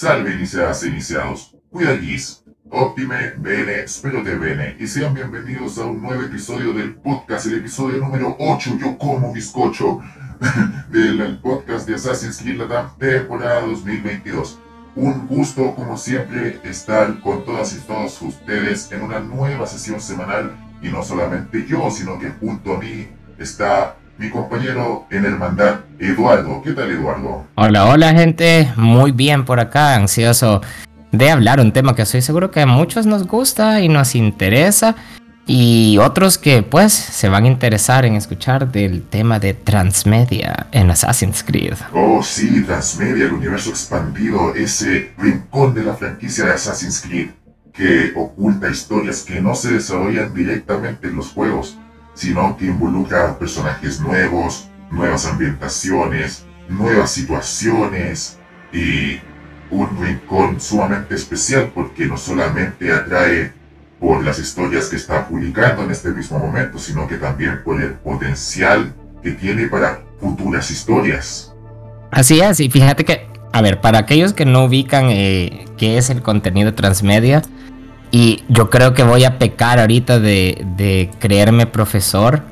Salve iniciadas e iniciados. Cuidadis, Optime, Bene, espero te bene, y sean bienvenidos a un nuevo episodio del podcast, el episodio número 8, yo como bizcocho, del podcast de Assassin's Creed Latam, temporada 2022. Un gusto, como siempre, estar con todas y todos ustedes en una nueva sesión semanal, y no solamente yo, sino que junto a mí está mi compañero en hermandad, Eduardo. ¿Qué tal, Eduardo? Hola, hola, gente. Muy bien por acá, ansioso de hablar un tema que estoy seguro que a muchos nos gusta y nos interesa. Y otros que pues se van a interesar en escuchar del tema de Transmedia en Assassin's Creed. Oh sí, Transmedia, el universo expandido, ese rincón de la franquicia de Assassin's Creed que oculta historias que no se desarrollan directamente en los juegos, sino que involucra personajes nuevos, nuevas ambientaciones, nuevas situaciones y un rincón sumamente especial porque no solamente atrae por las historias que está publicando en este mismo momento, sino que también por el potencial que tiene para futuras historias. Así es, y fíjate que, a ver, para aquellos que no ubican eh, qué es el contenido transmedia, y yo creo que voy a pecar ahorita de, creerme profesor,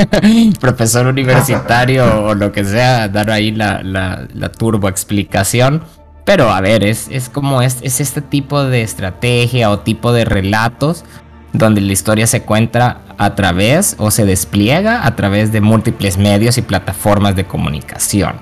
profesor universitario o lo que sea, dar ahí la, turbo explicación. Pero a ver, es, es como es, es este tipo de estrategia o tipo de relatos donde la historia se cuenta a través o se despliega a través de múltiples medios y plataformas de comunicación.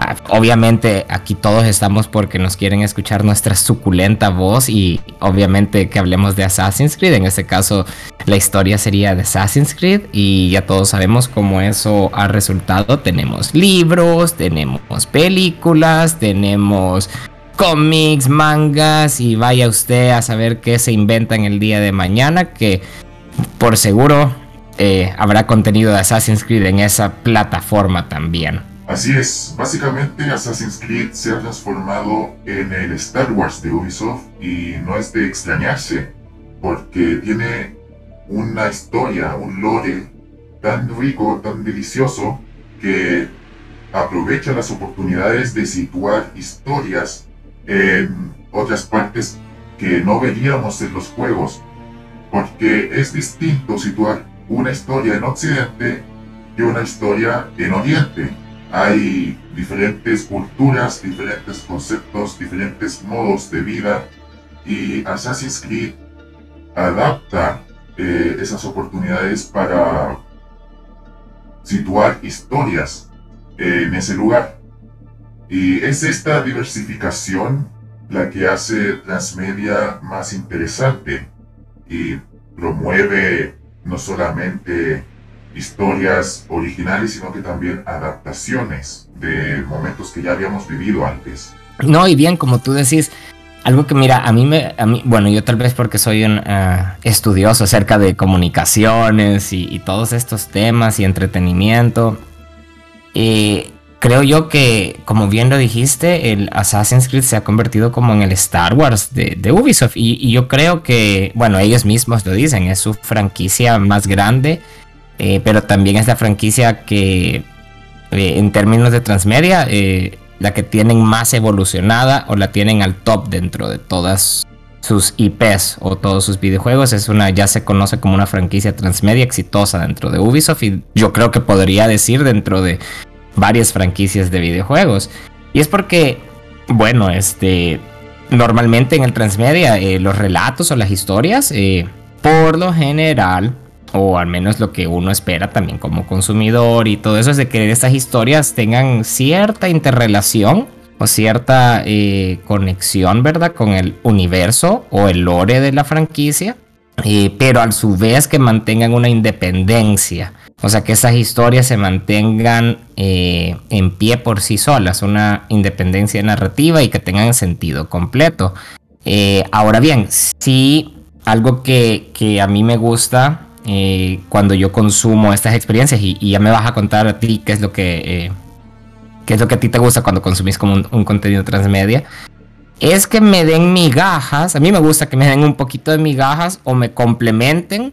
Ah, obviamente aquí todos estamos porque nos quieren escuchar nuestra suculenta voz y obviamente que hablemos de Assassin's Creed. En este caso la historia sería de Assassin's Creed y ya todos sabemos cómo eso ha resultado. Tenemos libros, tenemos películas, tenemos cómics, mangas y vaya usted a saber qué se inventa en el día de mañana que por seguro eh, habrá contenido de Assassin's Creed en esa plataforma también. Así es, básicamente Assassin's Creed se ha transformado en el Star Wars de Ubisoft y no es de extrañarse, porque tiene una historia, un lore tan rico, tan delicioso, que aprovecha las oportunidades de situar historias en otras partes que no veríamos en los juegos, porque es distinto situar una historia en Occidente que una historia en Oriente hay diferentes culturas, diferentes conceptos, diferentes modos de vida y Assassin's Creed adapta eh, esas oportunidades para situar historias en ese lugar. Y es esta diversificación la que hace Transmedia más interesante y promueve no solamente historias originales, sino que también adaptaciones de momentos que ya habíamos vivido antes. No, y bien, como tú decís, algo que mira, a mí me, a mí, bueno, yo tal vez porque soy un ah, estudioso acerca de comunicaciones y, todos estos temas y entretenimiento, eh, creo yo que, como bien lo dijiste, el Assassin's Creed se ha convertido como en el Star Wars de, Ubisoft y, y, yo creo que, bueno, ellos mismos lo dicen, es su franquicia más grande eh, pero también es la franquicia que eh, en términos de transmedia, eh, la que tienen más evolucionada o la tienen al top dentro de todas sus IPs o todos sus videojuegos. Es una, ya se conoce como una franquicia transmedia exitosa dentro de Ubisoft y yo creo que podría decir dentro de varias franquicias de videojuegos. Y es porque, bueno, este, normalmente en el transmedia los relatos o las historias, por lo general, o al menos lo que uno espera también como consumidor y todo eso es de que estas historias tengan cierta interrelación o cierta eh, conexión, ¿verdad? Con el universo o el lore de la franquicia, eh, pero a su vez que mantengan una independencia. O sea, que esas historias se mantengan eh, en pie por sí solas, una independencia narrativa y que tengan sentido completo. ahora bien, sí, algo que, que a mí me gusta eh, cuando yo consumo estas experiencias y, ya me vas a contar a ti qué es lo que, eh, que es lo que a ti te gusta cuando consumís como un, contenido transmedia, es que me den migajas. A mí me gusta que me den un poquito de migajas o me complementen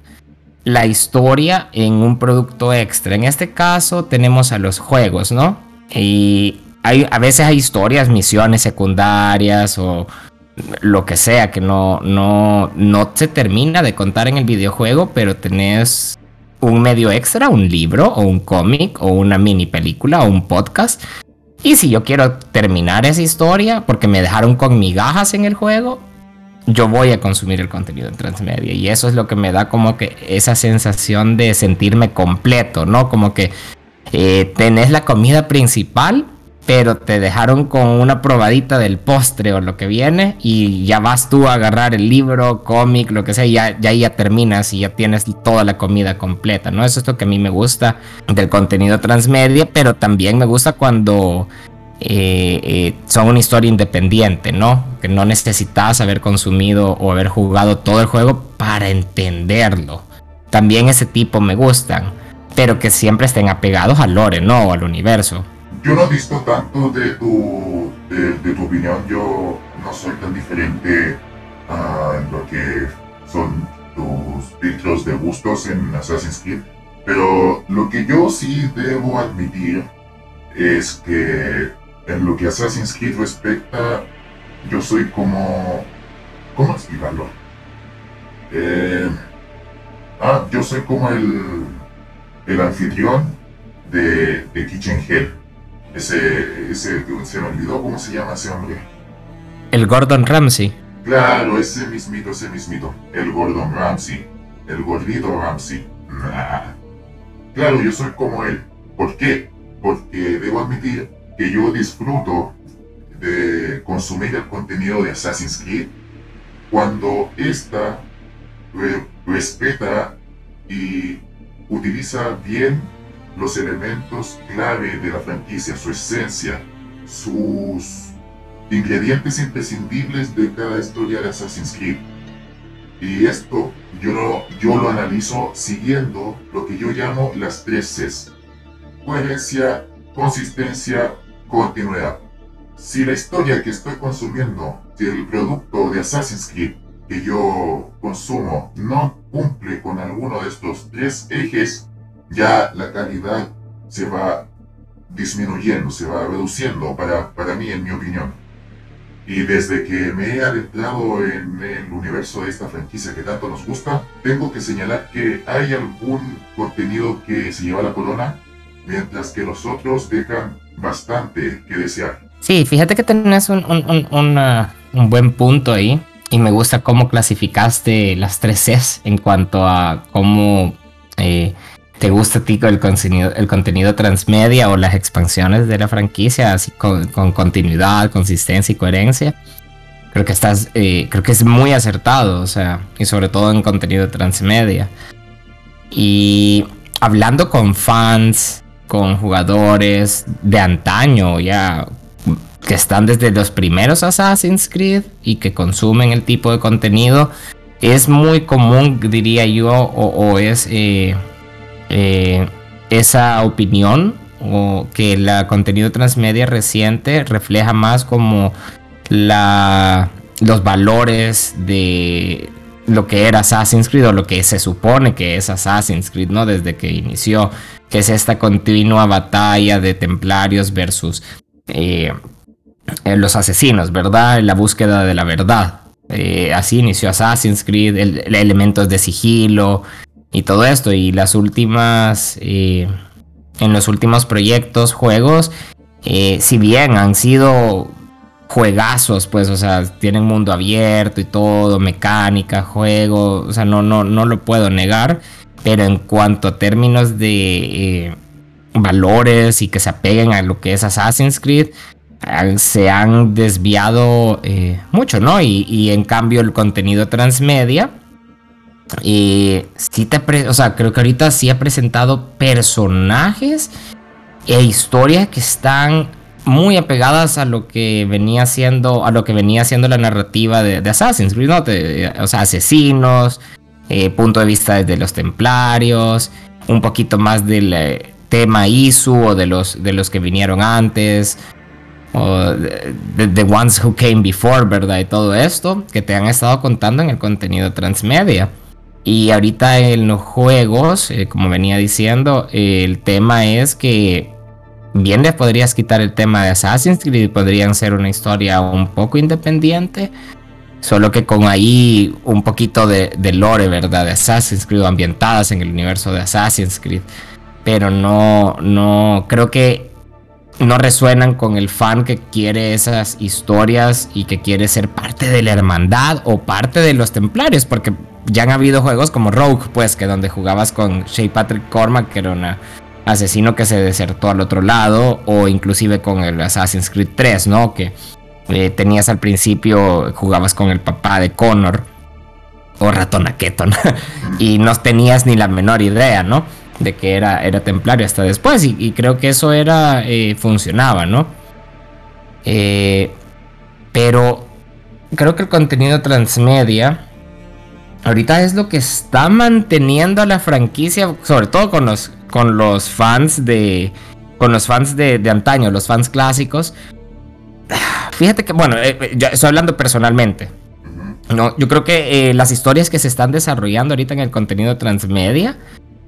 la historia en un producto extra. En este caso tenemos a los juegos, ¿no? Y hay, a veces hay historias, misiones secundarias o lo que sea que no, no, no se termina de contar en el videojuego, pero tenés un medio extra, un libro o un cómic o una mini película o un podcast. Y si yo quiero terminar esa historia porque me dejaron con migajas en el juego, yo voy a consumir el contenido en transmedia. Y eso es lo que me da como que esa sensación de sentirme completo, ¿no? Como que eh, tenés la comida principal, pero te dejaron con una probadita del postre o lo que viene y ya vas tú a agarrar el libro, cómic, lo que sea, y ya, ya, terminas y ya tienes toda la comida completa, ¿no? Eso es lo que a mí me gusta del contenido transmedia, pero también me gusta cuando eh, eh, son una historia independiente, ¿no? Que no necesitas haber consumido o haber jugado todo el juego para entenderlo. También ese tipo me gustan, pero que siempre estén apegados al lore, ¿no? O al universo yo no he visto tanto de tu, de, tu opinión, yo no soy tan diferente a lo que son tus filtros de gustos en Assassin's Creed, pero lo que yo sí debo admitir es que en lo que Assassin's Creed respecta, yo soy como... ¿Cómo explicarlo? Eh, ah, yo soy como el, el anfitrión de Kitchen Hell ese, ese, se me olvidó cómo se llama ese hombre. El Gordon Ramsay. Claro, ese mismito, ese mismito. El Gordon Ramsay. El gordito Ramsay. Claro, yo soy como él. ¿Por qué? Porque debo admitir que yo disfruto de consumir el contenido de Assassin's Creed cuando ésta respeta y utiliza bien los elementos clave de la franquicia, su esencia, sus ingredientes imprescindibles de cada historia de Assassin's Creed. Y esto yo lo, yo lo analizo siguiendo lo que yo llamo las tres Cs. Coherencia, consistencia, continuidad. Si la historia que estoy consumiendo, si el producto de Assassin's Creed que yo consumo no cumple con alguno de estos tres ejes, ya la calidad se va disminuyendo, se va reduciendo para, para mí, en mi opinión. Y desde que me he adentrado en el universo de esta franquicia que tanto nos gusta, tengo que señalar que hay algún contenido que se lleva la corona, mientras que los otros dejan bastante que desear. Sí, fíjate que tenés un, un, un, un buen punto ahí. Y me gusta cómo clasificaste las tres Cs en cuanto a cómo eh, te gusta a ti el contenido, transmedia o las expansiones de la franquicia, así con, continuidad, consistencia y coherencia, creo que estás, eh, creo que es muy acertado, o sea, y sobre todo en contenido transmedia. Y hablando con fans, con jugadores de antaño, ya que están desde los primeros Assassin's Creed y que consumen el tipo de contenido, es muy común, diría yo, o, es eh, eh, esa opinión o que el contenido transmedia reciente refleja más como la, los valores de lo que era Assassin's Creed o lo que se supone que es Assassin's Creed, ¿no? Desde que inició, que es esta continua batalla de templarios versus eh, eh, los asesinos, ¿verdad? La búsqueda de la verdad. así inició Assassin's Creed, el, elementos de sigilo, y todo esto. Y las últimas, eh, en los últimos proyectos, juegos, eh, si bien han sido juegazos, pues, o sea, tienen mundo abierto y todo, mecánica, juego, o sea, no, no, no lo puedo negar. Pero en cuanto a términos de eh, valores y que se apeguen a lo que es Assassin's Creed, se han desviado mucho, ¿no? Y, y, en cambio el contenido transmedia y sí te, o sea, creo que ahorita sí ha presentado personajes e historias que están muy apegadas a lo que venía siendo a lo que venía siendo la narrativa de, Assassin's Creed, o sea, asesinos, eh, punto de vista de los templarios, un poquito más del tema ISU o de los, de los que vinieron antes, o de The Ones Who Came Before, ¿verdad? Y todo esto que te han estado contando en el contenido transmedia. Y ahorita en los juegos, eh, como venía diciendo, el tema es que bien le podrías quitar el tema de Assassin's Creed y podrían ser una historia un poco independiente. Solo que con ahí un poquito de lore, ¿verdad? De Assassin's Creed ambientadas en el universo de Assassin's Creed. Pero no, no, creo que no resuenan con el fan que quiere esas historias y que quiere ser parte de la hermandad o parte de los templarios, porque ya han habido juegos como Rogue, pues, que donde jugabas con Shay Patrick Cormac, que era un asesino que se desertó al otro lado, o inclusive con el Assassin's Creed 3, ¿no? Que eh, tenías al principio, jugabas con el papá de Connor, o Ratona Keton, y no tenías ni la menor idea, ¿no? De que era, era templario hasta después y, creo que eso era eh, funcionaba, ¿no? Eh, pero creo que el contenido transmedia ahorita es lo que está manteniendo a la franquicia, sobre todo con los, con los fans de con los fans de, antaño, los fans clásicos. Fíjate que, bueno, eh, estoy hablando personalmente. No, yo creo que las historias que se están desarrollando ahorita en el contenido transmedia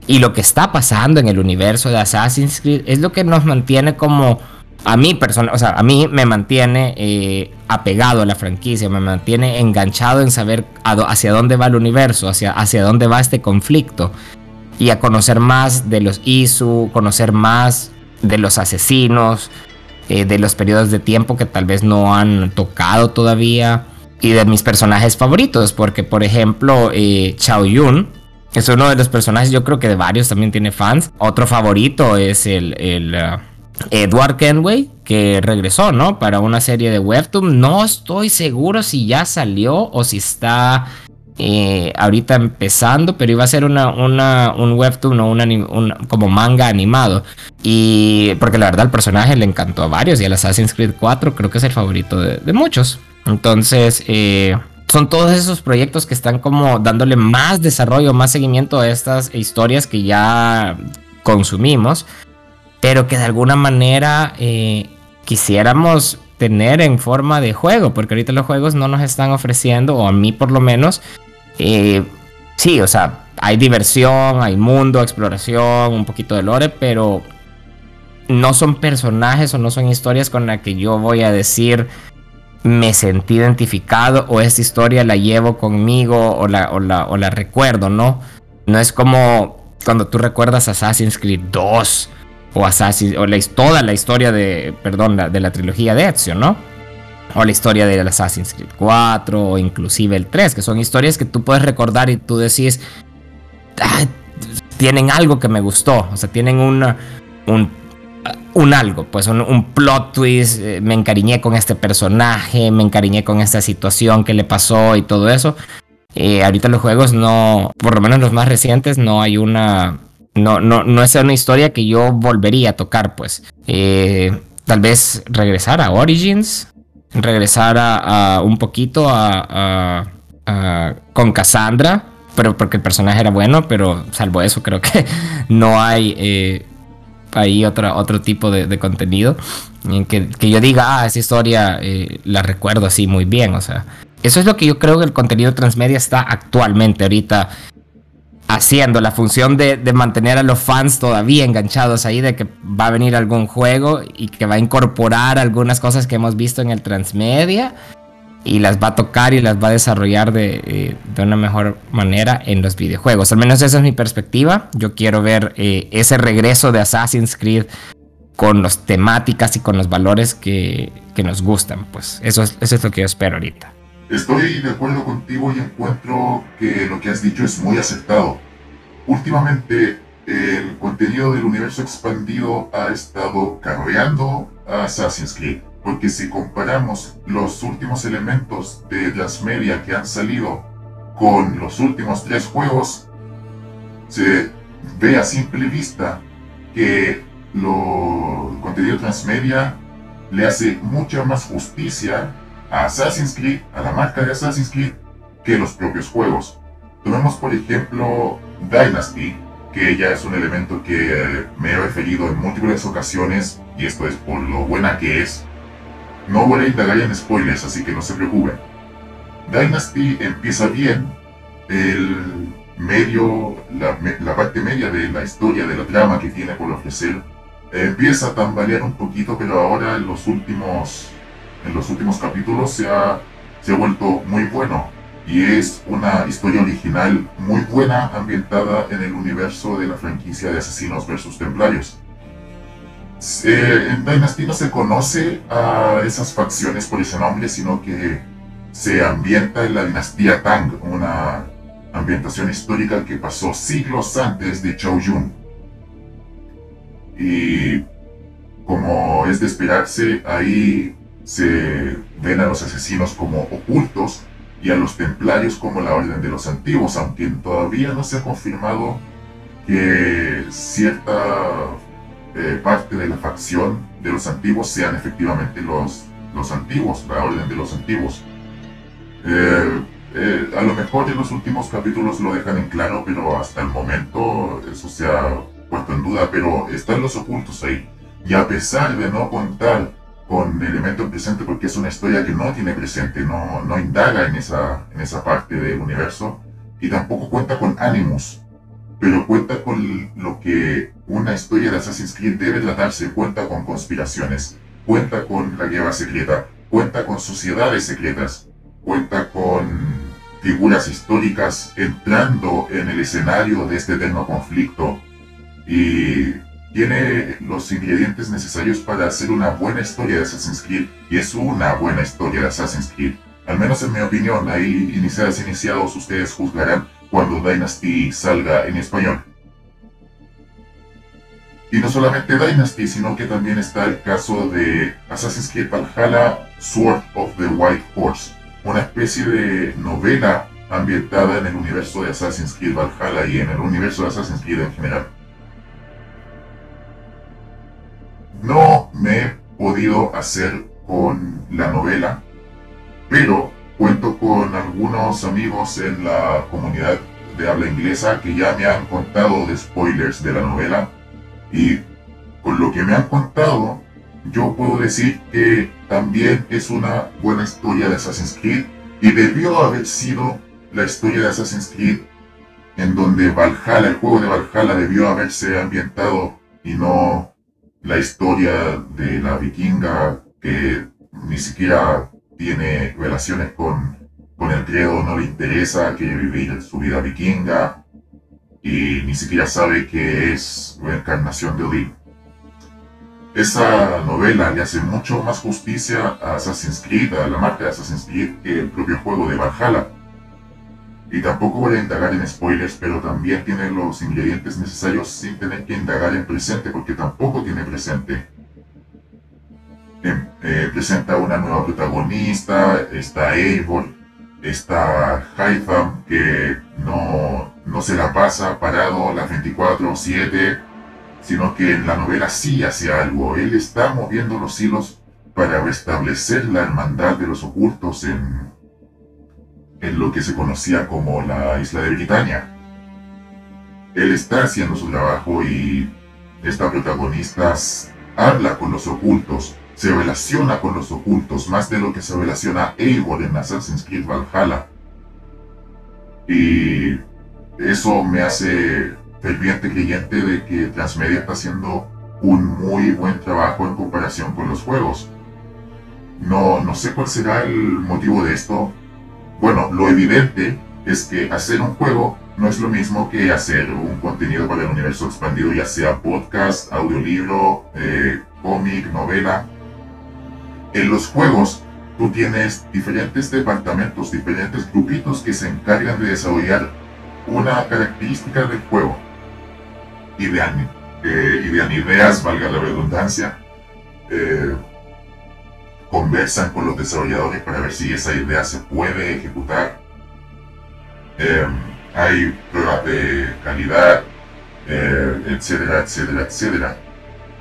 y lo que está pasando en el universo de Assassin's Creed es lo que nos mantiene como a mí persona, o sea, a mí me mantiene eh, apegado a la franquicia, me mantiene enganchado en saber hacia dónde va el universo, hacia, hacia dónde va este conflicto y a conocer más de los Isu, conocer más de los asesinos, eh, de los periodos de tiempo que tal vez no han tocado todavía y de mis personajes favoritos, porque por ejemplo eh, Chao Yun es uno de los personajes, yo creo que de varios también tiene fans. Otro favorito es el, uh, Edward Kenway, que regresó, ¿no? Para una serie de Webtoon. No estoy seguro si ya salió o si está eh, ahorita empezando, pero iba a ser una, un webtoon o un como manga animado. Y porque la verdad el personaje le encantó a varios y el Assassin's Creed 4 creo que es el favorito de, de muchos. Entonces, eh, son todos esos proyectos que están como dándole más desarrollo, más seguimiento a estas historias que ya consumimos, pero que de alguna manera eh, quisiéramos tener en forma de juego, porque ahorita los juegos no nos están ofreciendo, o a mí por lo menos, eh, sí, o sea, hay diversión, hay mundo, exploración, un poquito de lore, pero no son personajes o no son historias con las que yo voy a decir me sentí identificado o esta historia la llevo conmigo o la, o la, recuerdo, ¿no? No es como cuando tú recuerdas Assassin's Creed 2 o Assassin's, o la, toda la historia de, perdón, de la trilogía de Ezio, ¿no? O la historia de Assassin's Creed 4 o inclusive el 3, que son historias que tú puedes recordar y tú decís, tienen algo que me gustó, o sea, tienen un un algo, pues un, plot twist, eh, me encariñé con este personaje, me encariñé con esta situación que le pasó y todo eso. Eh, ahorita los juegos no, por lo menos los más recientes, no hay una, no, no, no es una historia que yo volvería a tocar, pues. Eh, tal vez regresar a Origins, regresar a, un poquito a, con Cassandra, pero porque el personaje era bueno, pero salvo eso creo que no hay ahí otro, otro tipo de, contenido. En que, yo diga, ah, esa historia eh, la recuerdo así muy bien. O sea, eso es lo que yo creo que el contenido transmedia está actualmente ahorita haciendo. La función de, de mantener a los fans todavía enganchados ahí, de que va a venir algún juego y que va a incorporar algunas cosas que hemos visto en el transmedia y las va a tocar y las va a desarrollar eh, de, una mejor manera en los videojuegos. Al menos esa es mi perspectiva. Yo quiero ver eh, ese regreso de Assassin's Creed con las temáticas y con los valores que, nos gustan. Pues eso es, eso es lo que yo espero ahorita. Estoy de acuerdo contigo y encuentro que lo que has dicho es muy acertado. Últimamente el contenido del universo expandido ha estado carreando a Assassin's Creed porque si comparamos los últimos elementos de media que han salido con los últimos tres juegos, se ve a simple vista que lo contenido transmedia le hace mucha más justicia a Assassin's Creed, a la marca de Assassin's Creed, que los propios juegos. Tomemos por ejemplo Dynasty, que ya es un elemento que me he referido en múltiples ocasiones, y esto es por lo buena que es. No voy a indagar en spoilers, así que no se preocupen. Dynasty empieza bien, el medio, la, parte media de la historia, de la trama que tiene por ofrecer, empieza a tambalear un poquito, pero ahora en los últimos, en los últimos capítulos se ha, se ha vuelto muy bueno. Y es una historia original muy buena ambientada en el universo de la franquicia de Asesinos vs. Templarios. En Dynasty no se conoce a esas facciones por ese nombre, sino que se ambienta en la dinastía Tang, una ambientación histórica que pasó siglos antes de Chao Yun. Y como es de esperarse, ahí se ven a los asesinos como ocultos y a los templarios como la orden de los antiguos, aunque todavía no se ha confirmado que cierta parte de la facción de los antiguos sean efectivamente los, los antiguos, la orden de los antiguos. Eh, eh, a lo mejor en los últimos capítulos lo dejan en claro, pero hasta el momento eso se ha puesto en duda, pero están los ocultos ahí. Y a pesar de no contar con elemento presente, porque es una historia que no tiene presente, no, no indaga en esa, en esa parte del universo, y tampoco cuenta con ánimos, pero cuenta con lo que una historia de Assassin's Creed debe tratarse, cuenta con conspiraciones, cuenta con la guerra secreta, cuenta con sociedades secretas, cuenta con figuras históricas entrando en el escenario de este eterno conflicto y tiene los ingredientes necesarios para hacer una buena historia de Assassin's Creed y es una buena historia de Assassin's Creed. Al menos en mi opinión, ahí iniciadas iniciados ustedes juzgarán cuando Dynasty salga en español. Y no solamente Dynasty, sino que también está el caso de Assassin's Creed Valhalla Sword of the White Horse, una especie de novela ambientada en el universo de Assassin's Creed Valhalla y en el universo de Assassin's Creed en general. No me he podido hacer con la novela, pero cuento con algunos amigos en la comunidad de habla inglesa que ya me han contado de spoilers de la novela y con lo que me han contado yo puedo decir que también es una buena historia de Assassin's Creed y debió haber sido la historia de Assassin's Creed en donde Valhalla, el juego de Valhalla debió haberse ambientado y no la historia de la vikinga que ni siquiera tiene relaciones con, con el credo, no le interesa que vivir su vida vikinga y ni siquiera sabe que es reencarnación de Odín. Esa novela le hace mucho más justicia a Assassin's Creed, a la marca de Assassin's Creed, que el propio juego de Valhalla. Y tampoco voy a indagar en spoilers, pero también tiene los ingredientes necesarios sin tener que indagar en presente, porque tampoco tiene presente. Em, eh, presenta una nueva protagonista, está Eivor, está Haitham, que no, no se la pasa parado las 24-7 sino que en la novela sí hace algo. Él está moviendo los hilos para restablecer la hermandad de los ocultos en, en lo que se conocía como la isla de Britania. Él está haciendo su trabajo y esta protagonista habla con los ocultos, se relaciona con los ocultos más de lo que se relaciona Eivor en Assassin's Creed Valhalla. Y eso me hace ferviente creyente de que Transmedia está haciendo un muy buen trabajo en comparación con los juegos. No, no sé cuál será el motivo de esto. Bueno, lo evidente es que hacer un juego no es lo mismo que hacer un contenido para el universo expandido, ya sea podcast, audiolibro, eh, cómic, novela. En los juegos tú tienes diferentes departamentos, diferentes grupitos que se encargan de desarrollar una característica del juego idean, eh, idean ideas, valga la redundancia, eh, conversan con los desarrolladores para ver si esa idea se puede ejecutar. Em, hay pruebas de calidad, eh, etcétera, etcétera, etcétera.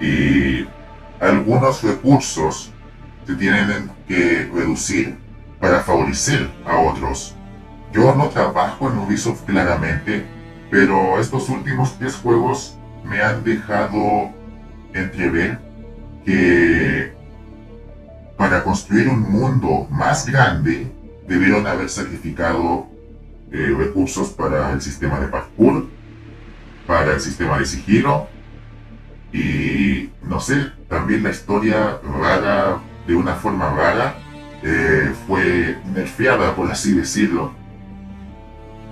Y algunos recursos se tienen que reducir para favorecer a otros. Yo no trabajo en Ubisoft claramente Pero estos últimos tres juegos me han dejado entrever que para construir un mundo más grande debieron haber sacrificado eh, recursos para el sistema de parkour, para el sistema de sigilo y no sé, también la historia rara, de una forma rara, eh, fue nerfeada, por así decirlo.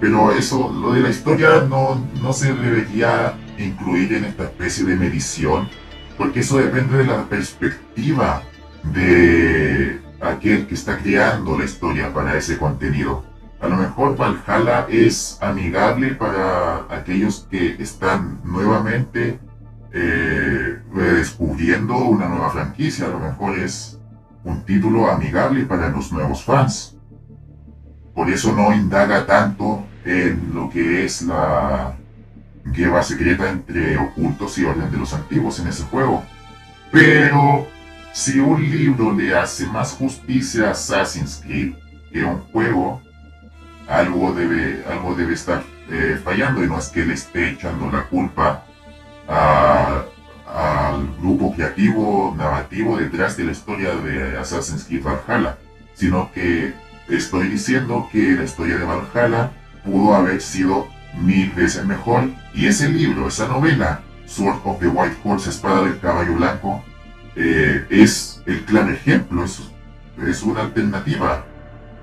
Pero eso, lo de la historia no, no se debería incluir en esta especie de medición, porque eso depende de la perspectiva de aquel que está creando la historia para ese contenido. A lo mejor Valhalla es amigable para aquellos que están nuevamente eh, redescubriendo una nueva franquicia. A lo mejor es un título amigable para los nuevos fans. Por eso no indaga tanto en lo que es la guerra secreta entre ocultos y orden de los antiguos en ese juego. Pero si un libro le hace más justicia a Assassin's Creed que un juego, algo debe, algo debe estar eh, fallando y no es que le esté echando la culpa al grupo creativo narrativo detrás de la historia de Assassin's Creed Valhalla, sino que estoy diciendo que la historia de Valhalla pudo haber sido mil veces mejor y ese libro, esa novela, Sword of the White Horse, Espada del Caballo Blanco, eh, es el claro ejemplo, es, es una alternativa.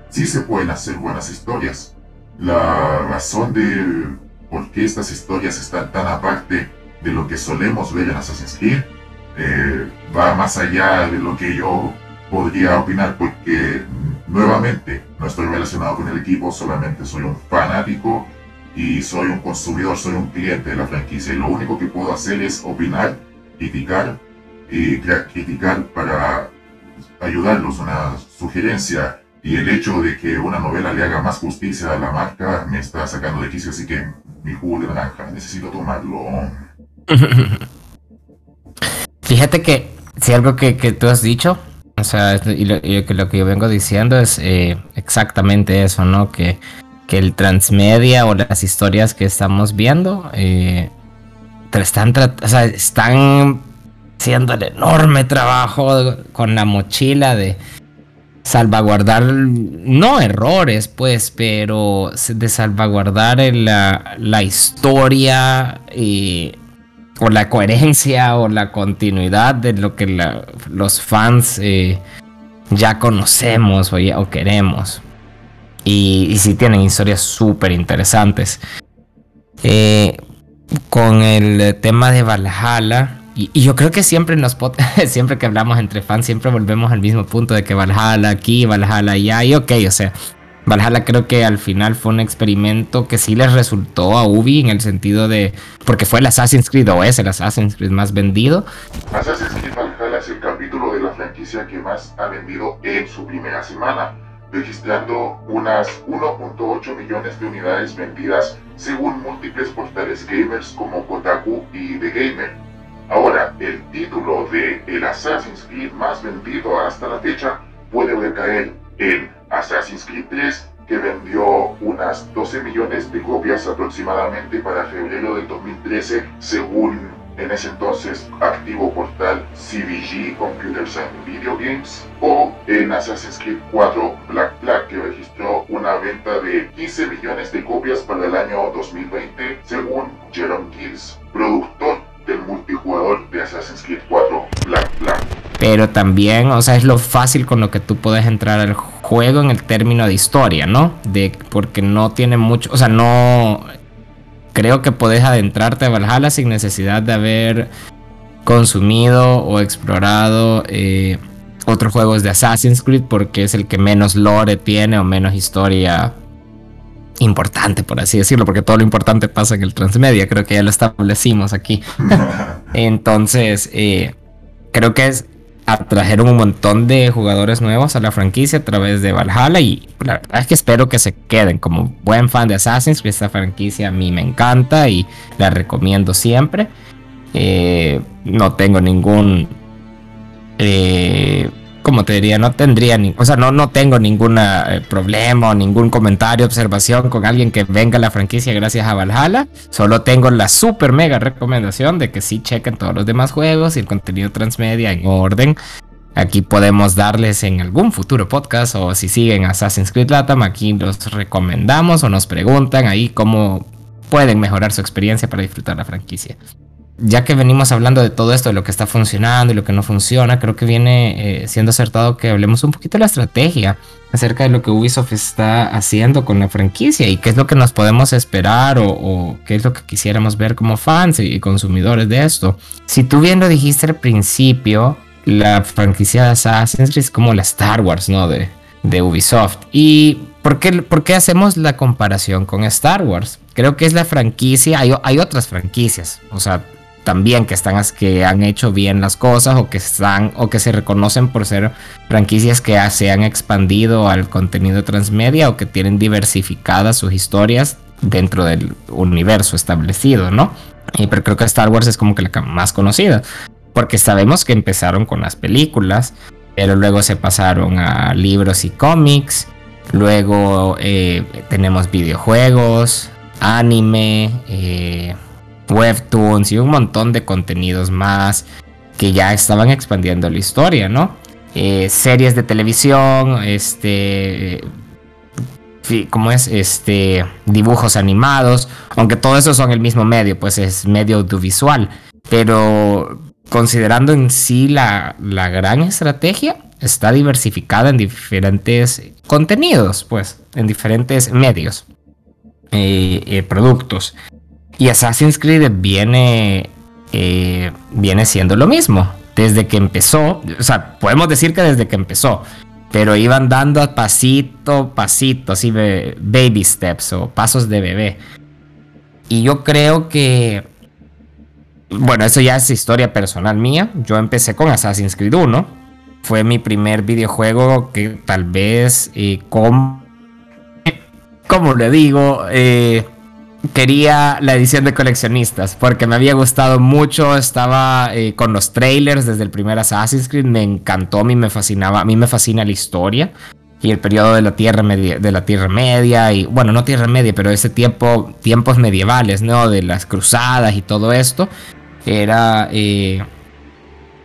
Sí se pueden hacer buenas historias. La razón de por qué estas historias están tan aparte de lo que solemos ver en Assassin's Creed eh, va más allá de lo que yo podría opinar porque nuevamente no estoy relacionado con el equipo, solamente soy un fanático y soy un consumidor, soy un cliente de la franquicia y lo único que puedo hacer es opinar, criticar y criticar para ayudarlos, una sugerencia. Y el hecho de que una novela le haga más justicia a la marca me está sacando de quicio, así que mi jugo de naranja, necesito tomarlo. Fíjate que si algo que, tú has dicho, o sea, y lo, que yo vengo diciendo es eh, exactamente eso, ¿no? Que, que, el transmedia o las historias que estamos viendo eh, están, o sea, están haciendo el enorme trabajo con la mochila de salvaguardar, no errores, pues, pero de salvaguardar la, la historia y, o la coherencia o la continuidad de lo que los fans eh, ya conocemos o, queremos. Y, si tienen historias súper interesantes. Eh, con el tema de Valhalla, y, yo creo que siempre nos siempre que hablamos entre fans, siempre volvemos al mismo punto de que Valhalla aquí, Valhalla allá, y ok, o sea, Valhalla creo que al final fue un experimento que sí les resultó a Ubi en el sentido de. Porque fue el Assassin's Creed o es el Assassin's Creed más vendido. Assassin's Creed Valhalla es el capítulo de la franquicia que más ha vendido en su primera semana, registrando unas 1.8 millones de unidades vendidas según múltiples portales gamers como Kotaku y The Gamer. Ahora, el título de el Assassin's Creed más vendido hasta la fecha puede recaer en Assassin's Creed 3, que vendió unas 12 millones de copias aproximadamente para febrero del 2013, según en ese entonces activo portal CBG Computers and Video Games, o en Assassin's Creed 4 Black Flag, que registró una venta de 15 millones de copias para el año 2020, según Jerome Gills, productor del multijugador de Assassin's Creed 4 Black Flag. Pero también, o sea, es lo fácil con lo que tú puedes entrar al juego en el término de historia, ¿no? De, porque no tiene mucho, o sea, no... Creo que puedes adentrarte a Valhalla sin necesidad de haber consumido o explorado eh, otros juegos de Assassin's Creed porque es el que menos lore tiene o menos historia importante, por así decirlo, porque todo lo importante pasa en el transmedia, creo que ya lo establecimos aquí. Entonces, eh, creo que es atrajeron un montón de jugadores nuevos a la franquicia a través de Valhalla y la verdad es que espero que se queden. Como buen fan de Assassin's Creed esta franquicia a mí me encanta y la recomiendo siempre. Eh, no tengo ningún eh, como te diría, no tendría ni, o sea, no, no tengo ningún eh, problema o ningún comentario, observación con alguien que venga a la franquicia gracias a Valhalla. Solo tengo la super mega recomendación de que sí chequen todos los demás juegos y el contenido transmedia en orden. Aquí podemos darles en algún futuro podcast o si siguen Assassin's Creed Latam, aquí los recomendamos o nos preguntan ahí cómo pueden mejorar su experiencia para disfrutar la franquicia ya que venimos hablando de todo esto, de lo que está funcionando y lo que no funciona, creo que viene eh, siendo acertado que hablemos un poquito de la estrategia acerca de lo que Ubisoft está haciendo con la franquicia y qué es lo que nos podemos esperar o, qué es lo que quisiéramos ver como fans y consumidores de esto. Si tú bien lo dijiste al principio, la franquicia de Assassin's Creed es como la Star Wars, ¿no? De, de Ubisoft. ¿Y por qué, por qué hacemos la comparación con Star Wars? Creo que es la franquicia, hay, hay otras franquicias, o sea, también que están que han hecho bien las cosas o que están o que se reconocen por ser franquicias que se han expandido al contenido transmedia o que tienen diversificadas sus historias dentro del universo establecido, ¿no? Y pero creo que Star Wars es como que la más conocida, porque sabemos que empezaron con las películas, pero luego se pasaron a libros y cómics, luego eh, tenemos videojuegos, anime, eh, webtoons y un montón de contenidos más que ya estaban expandiendo la historia, ¿no? Eh, series de televisión, este, ¿cómo es? Este, dibujos animados, aunque todo eso son el mismo medio, pues es medio audiovisual, pero considerando en sí la, la gran estrategia, está diversificada en diferentes contenidos, pues, en diferentes medios, eh, eh, productos. Y Assassin's Creed viene, eh, viene siendo lo mismo. Desde que empezó, o sea, podemos decir que desde que empezó, pero iban dando a pasito, pasito, así baby steps o pasos de bebé. Y yo creo que, bueno, eso ya es historia personal mía. Yo empecé con Assassin's Creed 1. Fue mi primer videojuego que tal vez, eh, como, le digo, eh, quería la edición de coleccionistas porque me había gustado mucho, estaba eh, con los trailers desde el primer Assassin's Creed, me encantó, a mí me fascinaba, a mí me fascina la historia y el periodo de la Tierra Media, de la Tierra Media y bueno, no Tierra Media, pero ese tiempo, tiempos medievales, ¿no? De las cruzadas y todo esto, era... Eh,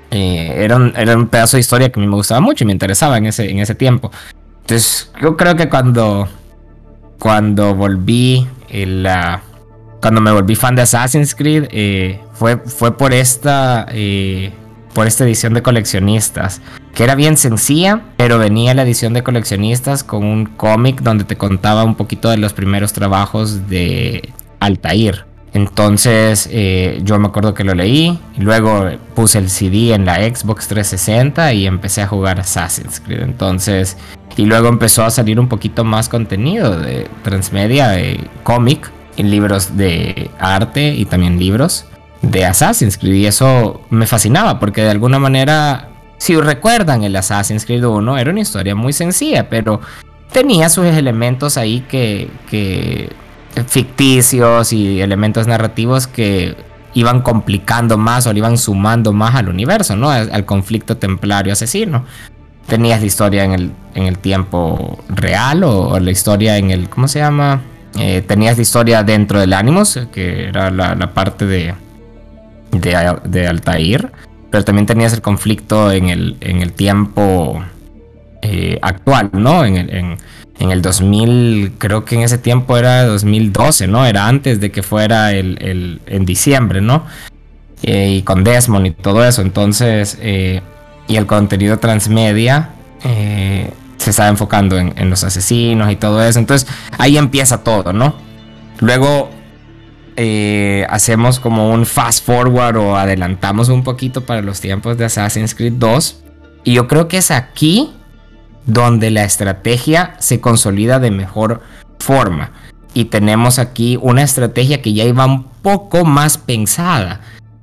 eh, era, un, era, un, pedazo de historia que a mí me gustaba mucho y me interesaba en ese, en ese tiempo. Entonces, yo creo que cuando, cuando volví cuando me volví fan de Assassin's Creed eh, fue, fue por esta eh, por esta edición de coleccionistas que era bien sencilla pero venía la edición de coleccionistas con un cómic donde te contaba un poquito de los primeros trabajos de Altair entonces eh, yo me acuerdo que lo leí, y luego puse el CD en la Xbox 360 y empecé a jugar Assassin's Creed. Entonces y luego empezó a salir un poquito más contenido de transmedia, de cómic, en libros de arte y también libros de Assassin's Creed. Y eso me fascinaba porque de alguna manera, si recuerdan el Assassin's Creed 1, era una historia muy sencilla, pero tenía sus elementos ahí que, ficticios y elementos narrativos que iban complicando más o le iban sumando más al universo, ¿no? Al conflicto templario asesino tenías la historia en el, en el tiempo real o, la historia en el, ¿cómo se llama? Eh, tenías la historia dentro del Animus, que era la, parte de, de, Altair, pero también tenías el conflicto en el, en el tiempo eh, actual, ¿no? En el, en, el 2000, creo que en ese tiempo era 2012, ¿no? Era antes de que fuera el, en diciembre, ¿no? Eh, y con Desmond y todo eso, entonces y el contenido transmedia eh, se está enfocando en, los asesinos y todo eso. Entonces ahí empieza todo, ¿no? Luego eh, hacemos como un fast forward o adelantamos un poquito para los tiempos de Assassin's Creed 2. Y yo creo que es aquí donde la estrategia se consolida de mejor forma. Y tenemos aquí una estrategia que ya iba un poco más pensada.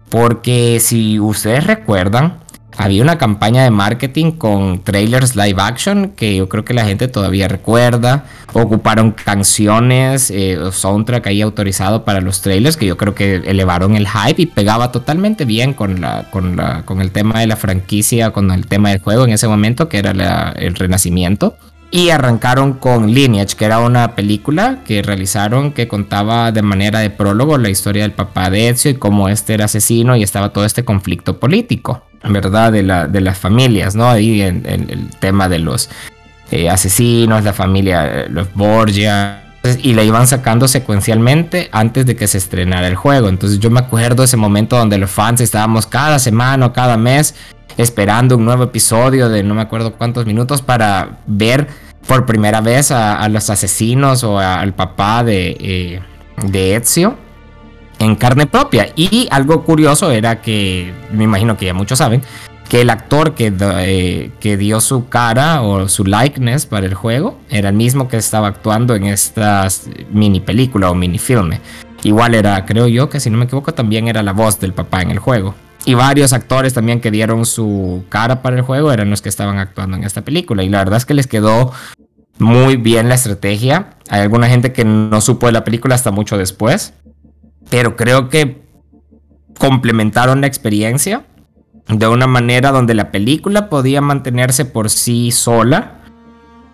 Porque si ustedes recuerdan, había una campaña de marketing con trailers live action que yo creo que la gente todavía recuerda. Ocuparon canciones eh, soundtrack ahí autorizado para los trailers que yo creo que elevaron el hype y pegaba totalmente bien con, la, con, la, con el tema de la franquicia, con el tema del juego en ese momento, que era el renacimiento. Y arrancaron con Lineage, que era una película que realizaron que contaba de manera de prólogo la historia del papá de Ezio y cómo este era asesino y estaba todo este conflicto político. ¿verdad? De, la, de las familias, ¿no? Ahí en, el tema de los eh, asesinos, la familia, eh, los Borgia. Y la iban sacando secuencialmente antes de que se estrenara el juego. Entonces yo me acuerdo ese momento donde los fans estábamos cada semana o cada mes esperando un nuevo episodio de no me acuerdo cuántos minutos para ver por primera vez a, los asesinos o al papá de, eh, de Ezio en carne propia. Y algo curioso era que, me imagino que ya muchos saben, que el actor que, eh, que dio su cara o su likeness para el juego era el mismo que estaba actuando en esta mini película o mini filme. Igual era, creo yo, que si no me equivoco, también era la voz del papá en el juego. Y varios actores también que dieron su cara para el juego eran los que estaban actuando en esta película. Y la verdad es que les quedó muy bien la estrategia. Hay alguna gente que no supo de la película hasta mucho después pero creo que complementaron la experiencia de una manera donde la película podía mantenerse por sí sola.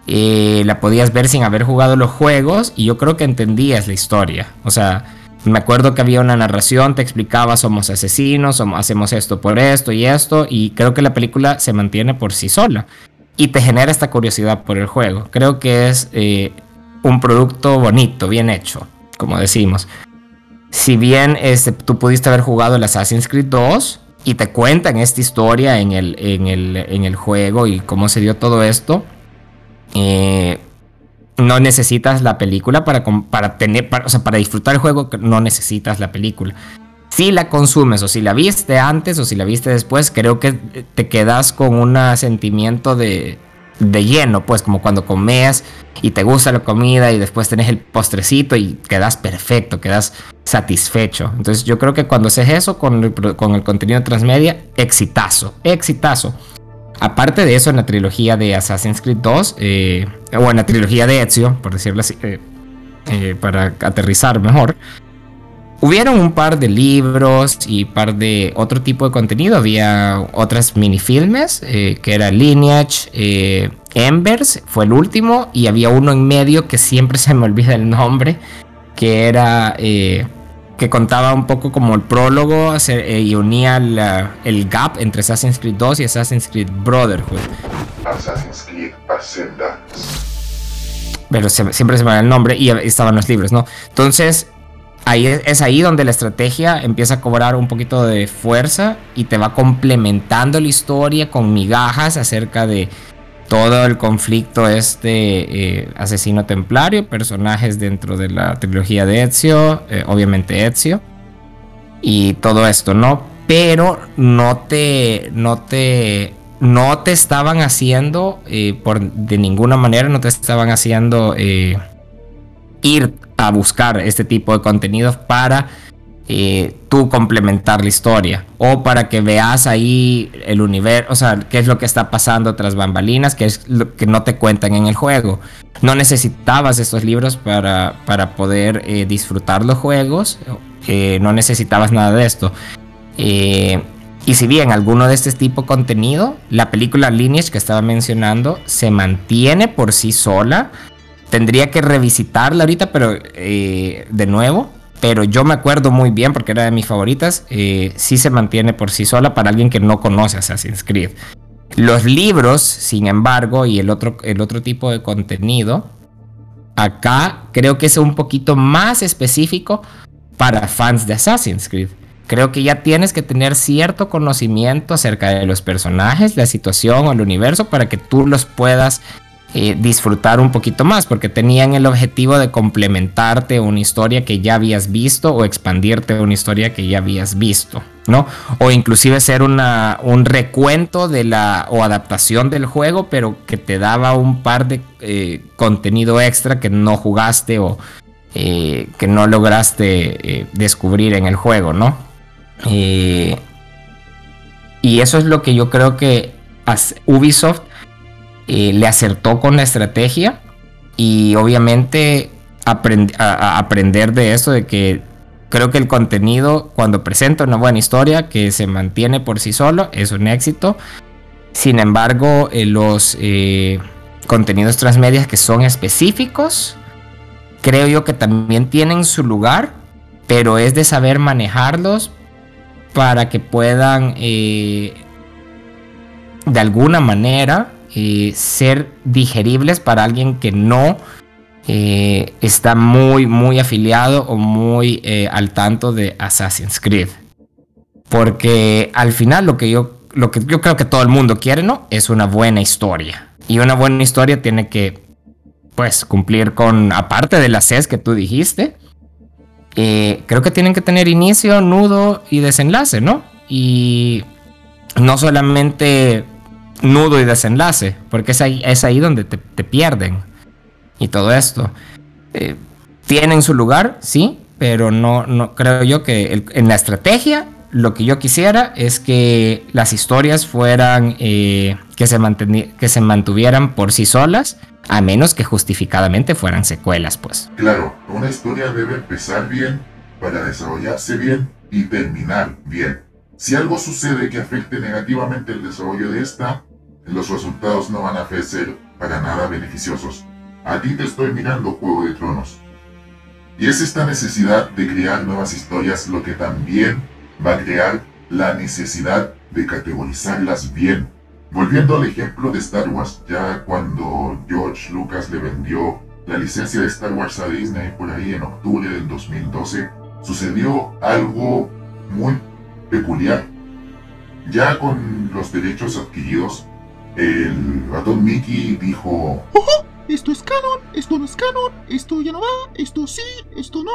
Eh, la podías ver sin haber jugado los juegos y yo creo que entendías la historia. O sea, me acuerdo que había una narración, te explicaba somos asesinos, somos, hacemos esto por esto y esto, y creo que la película se mantiene por sí sola y te genera esta curiosidad por el juego. Creo que es eh, un producto bonito, bien hecho, como decimos si bien este, tú pudiste haber jugado el Assassin's Creed 2 y te cuentan esta historia en el, en el, juego y cómo se dio todo esto, eh, no necesitas la película para, para tener, o sea, para disfrutar el juego, no necesitas la película. Si la consumes o si la viste antes o si la viste después, creo que te quedas con un sentimiento de, de lleno, pues como cuando comes y te gusta la comida y después tenés el postrecito y quedas perfecto, quedas satisfecho. Entonces yo creo que cuando haces eso con el, con el contenido transmedia, exitazo, exitazo. Aparte de eso, en la trilogía de Assassin's Creed 2, eh, o en la trilogía de Ezio, por decirlo así, eh, eh, para aterrizar mejor, hubieron un par de libros y par de otro tipo de contenido. Había otras minifilmes, que era Lineage, Embers, fue el último, y había uno en medio que siempre se me olvida el nombre, que era que contaba un poco como el prólogo eh, y unía el gap entre Assassin's Creed 2 y Assassin's Creed Brotherhood. Assassin's Creed Pero siempre se me da el nombre y estaban los libros, ¿no? Entonces, ahí es ahí donde la estrategia empieza a cobrar un poquito de fuerza y te va complementando la historia con migajas acerca de todo el conflicto este eh, asesino templario, personajes dentro de la trilogía de Ezio, eh, obviamente Ezio, y todo esto, ¿no? Pero no te, no te, no te estaban haciendo, eh, por, de ninguna manera, no te estaban haciendo ir a buscar este tipo de contenidos para eh, tú complementar la historia o para que veas ahí el universo, o sea, qué es lo que está pasando tras bambalinas, que es lo que no te cuentan en el juego. No necesitabas estos libros para, para poder eh, disfrutar los juegos, eh, no necesitabas nada de esto. y si bien alguno de este tipo de contenido, la película Lineage que estaba mencionando se mantiene por sí sola, tendría que revisitarla ahorita, pero de nuevo pero yo me acuerdo muy bien porque era de mis favoritas, eh, sí se mantiene por sí sola para alguien que no conoce Assassin's Creed. Los libros, sin embargo, y el otro, el otro tipo de contenido, acá creo que es un poquito más específico para fans de Assassin's Creed. Creo que ya tienes que tener cierto conocimiento acerca de los personajes, la situación o el universo para que tú los puedas eh, disfrutar un poquito más, porque tenían el objetivo de complementarte una historia que ya habías visto o expandirte una historia que ya habías visto, ¿no? O inclusive ser un recuento de la o adaptación del juego, pero que te daba un par de eh, contenido extra que no jugaste o eh, que no lograste descubrir en el juego, ¿no? Y eso es lo que yo creo que Ubisoft eh, le acertó con la estrategia y obviamente aprender de esto, de que creo que el contenido cuando presenta una buena historia que se mantiene por sí solo es un éxito. Sin embargo, eh, los eh, contenidos transmedias que son específicos, creo yo que también tienen su lugar, pero es de saber manejarlos para que puedan de alguna manera eh, ser digeribles para alguien que no eh, está muy, muy afiliado o muy eh, al tanto de Assassin's Creed. Porque al final lo que yo, lo que yo creo que todo el mundo quiere, ¿no? Es una buena historia. Y una buena historia tiene que, pues, cumplir con, aparte de las CES que tú dijiste, creo que tienen que tener inicio, nudo y desenlace, ¿no? Y no solamente nudo y desenlace, porque es ahí, es ahí donde te, pierden. Y todo esto. Eh, tienen su lugar, sí, pero no, no creo yo que en la estrategia lo que yo quisiera es que las historias fueran, eh, que, se que se mantuvieran por sí solas, a menos que justificadamente fueran secuelas, pues. Claro, una historia debe empezar bien para desarrollarse bien y terminar bien. Si algo sucede que afecte negativamente el desarrollo de esta, los resultados no van a ser para nada beneficiosos. A ti te estoy mirando Juego de Tronos. Y es esta necesidad de crear nuevas historias lo que también va a crear la necesidad de categorizarlas bien. Volviendo al ejemplo de Star Wars, ya cuando George Lucas le vendió la licencia de Star Wars a Disney por ahí en octubre del 2012, sucedió algo muy peculiar. Ya con los derechos adquiridos, el ratón Mickey dijo... Esto es canon, esto no es canon, esto ya no va, esto sí, esto no.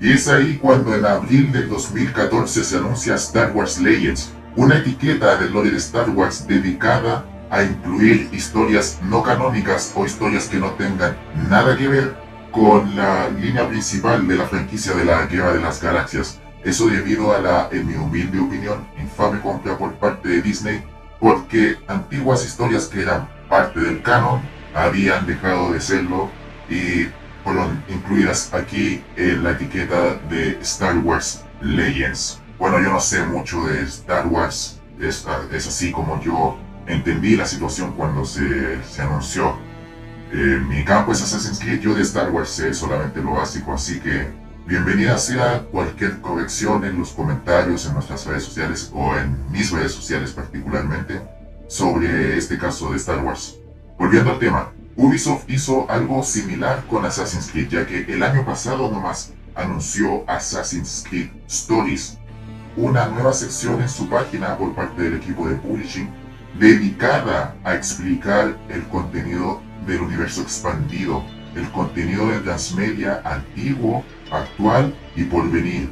Y es ahí cuando en abril del 2014 se anuncia Star Wars Legends, una etiqueta del lore de Star Wars dedicada a incluir historias no canónicas o historias que no tengan nada que ver con la línea principal de la franquicia de la Guerra de las Galaxias. Eso debido a la, en mi humilde opinión, infame compra por parte de Disney porque antiguas historias que eran parte del canon habían dejado de serlo y fueron incluidas aquí en la etiqueta de Star Wars Legends. Bueno, yo no sé mucho de Star Wars, es, es así como yo entendí la situación cuando se, se anunció. Eh, mi campo es Assassin's Creed, yo de Star Wars sé solamente lo básico, así que Bienvenida sea cualquier corrección en los comentarios en nuestras redes sociales o en mis redes sociales particularmente sobre este caso de Star Wars. Volviendo al tema, Ubisoft hizo algo similar con Assassin's Creed ya que el año pasado nomás anunció Assassin's Creed Stories, una nueva sección en su página por parte del equipo de publishing dedicada a explicar el contenido del universo expandido, el contenido de transmedia antiguo actual y por venir.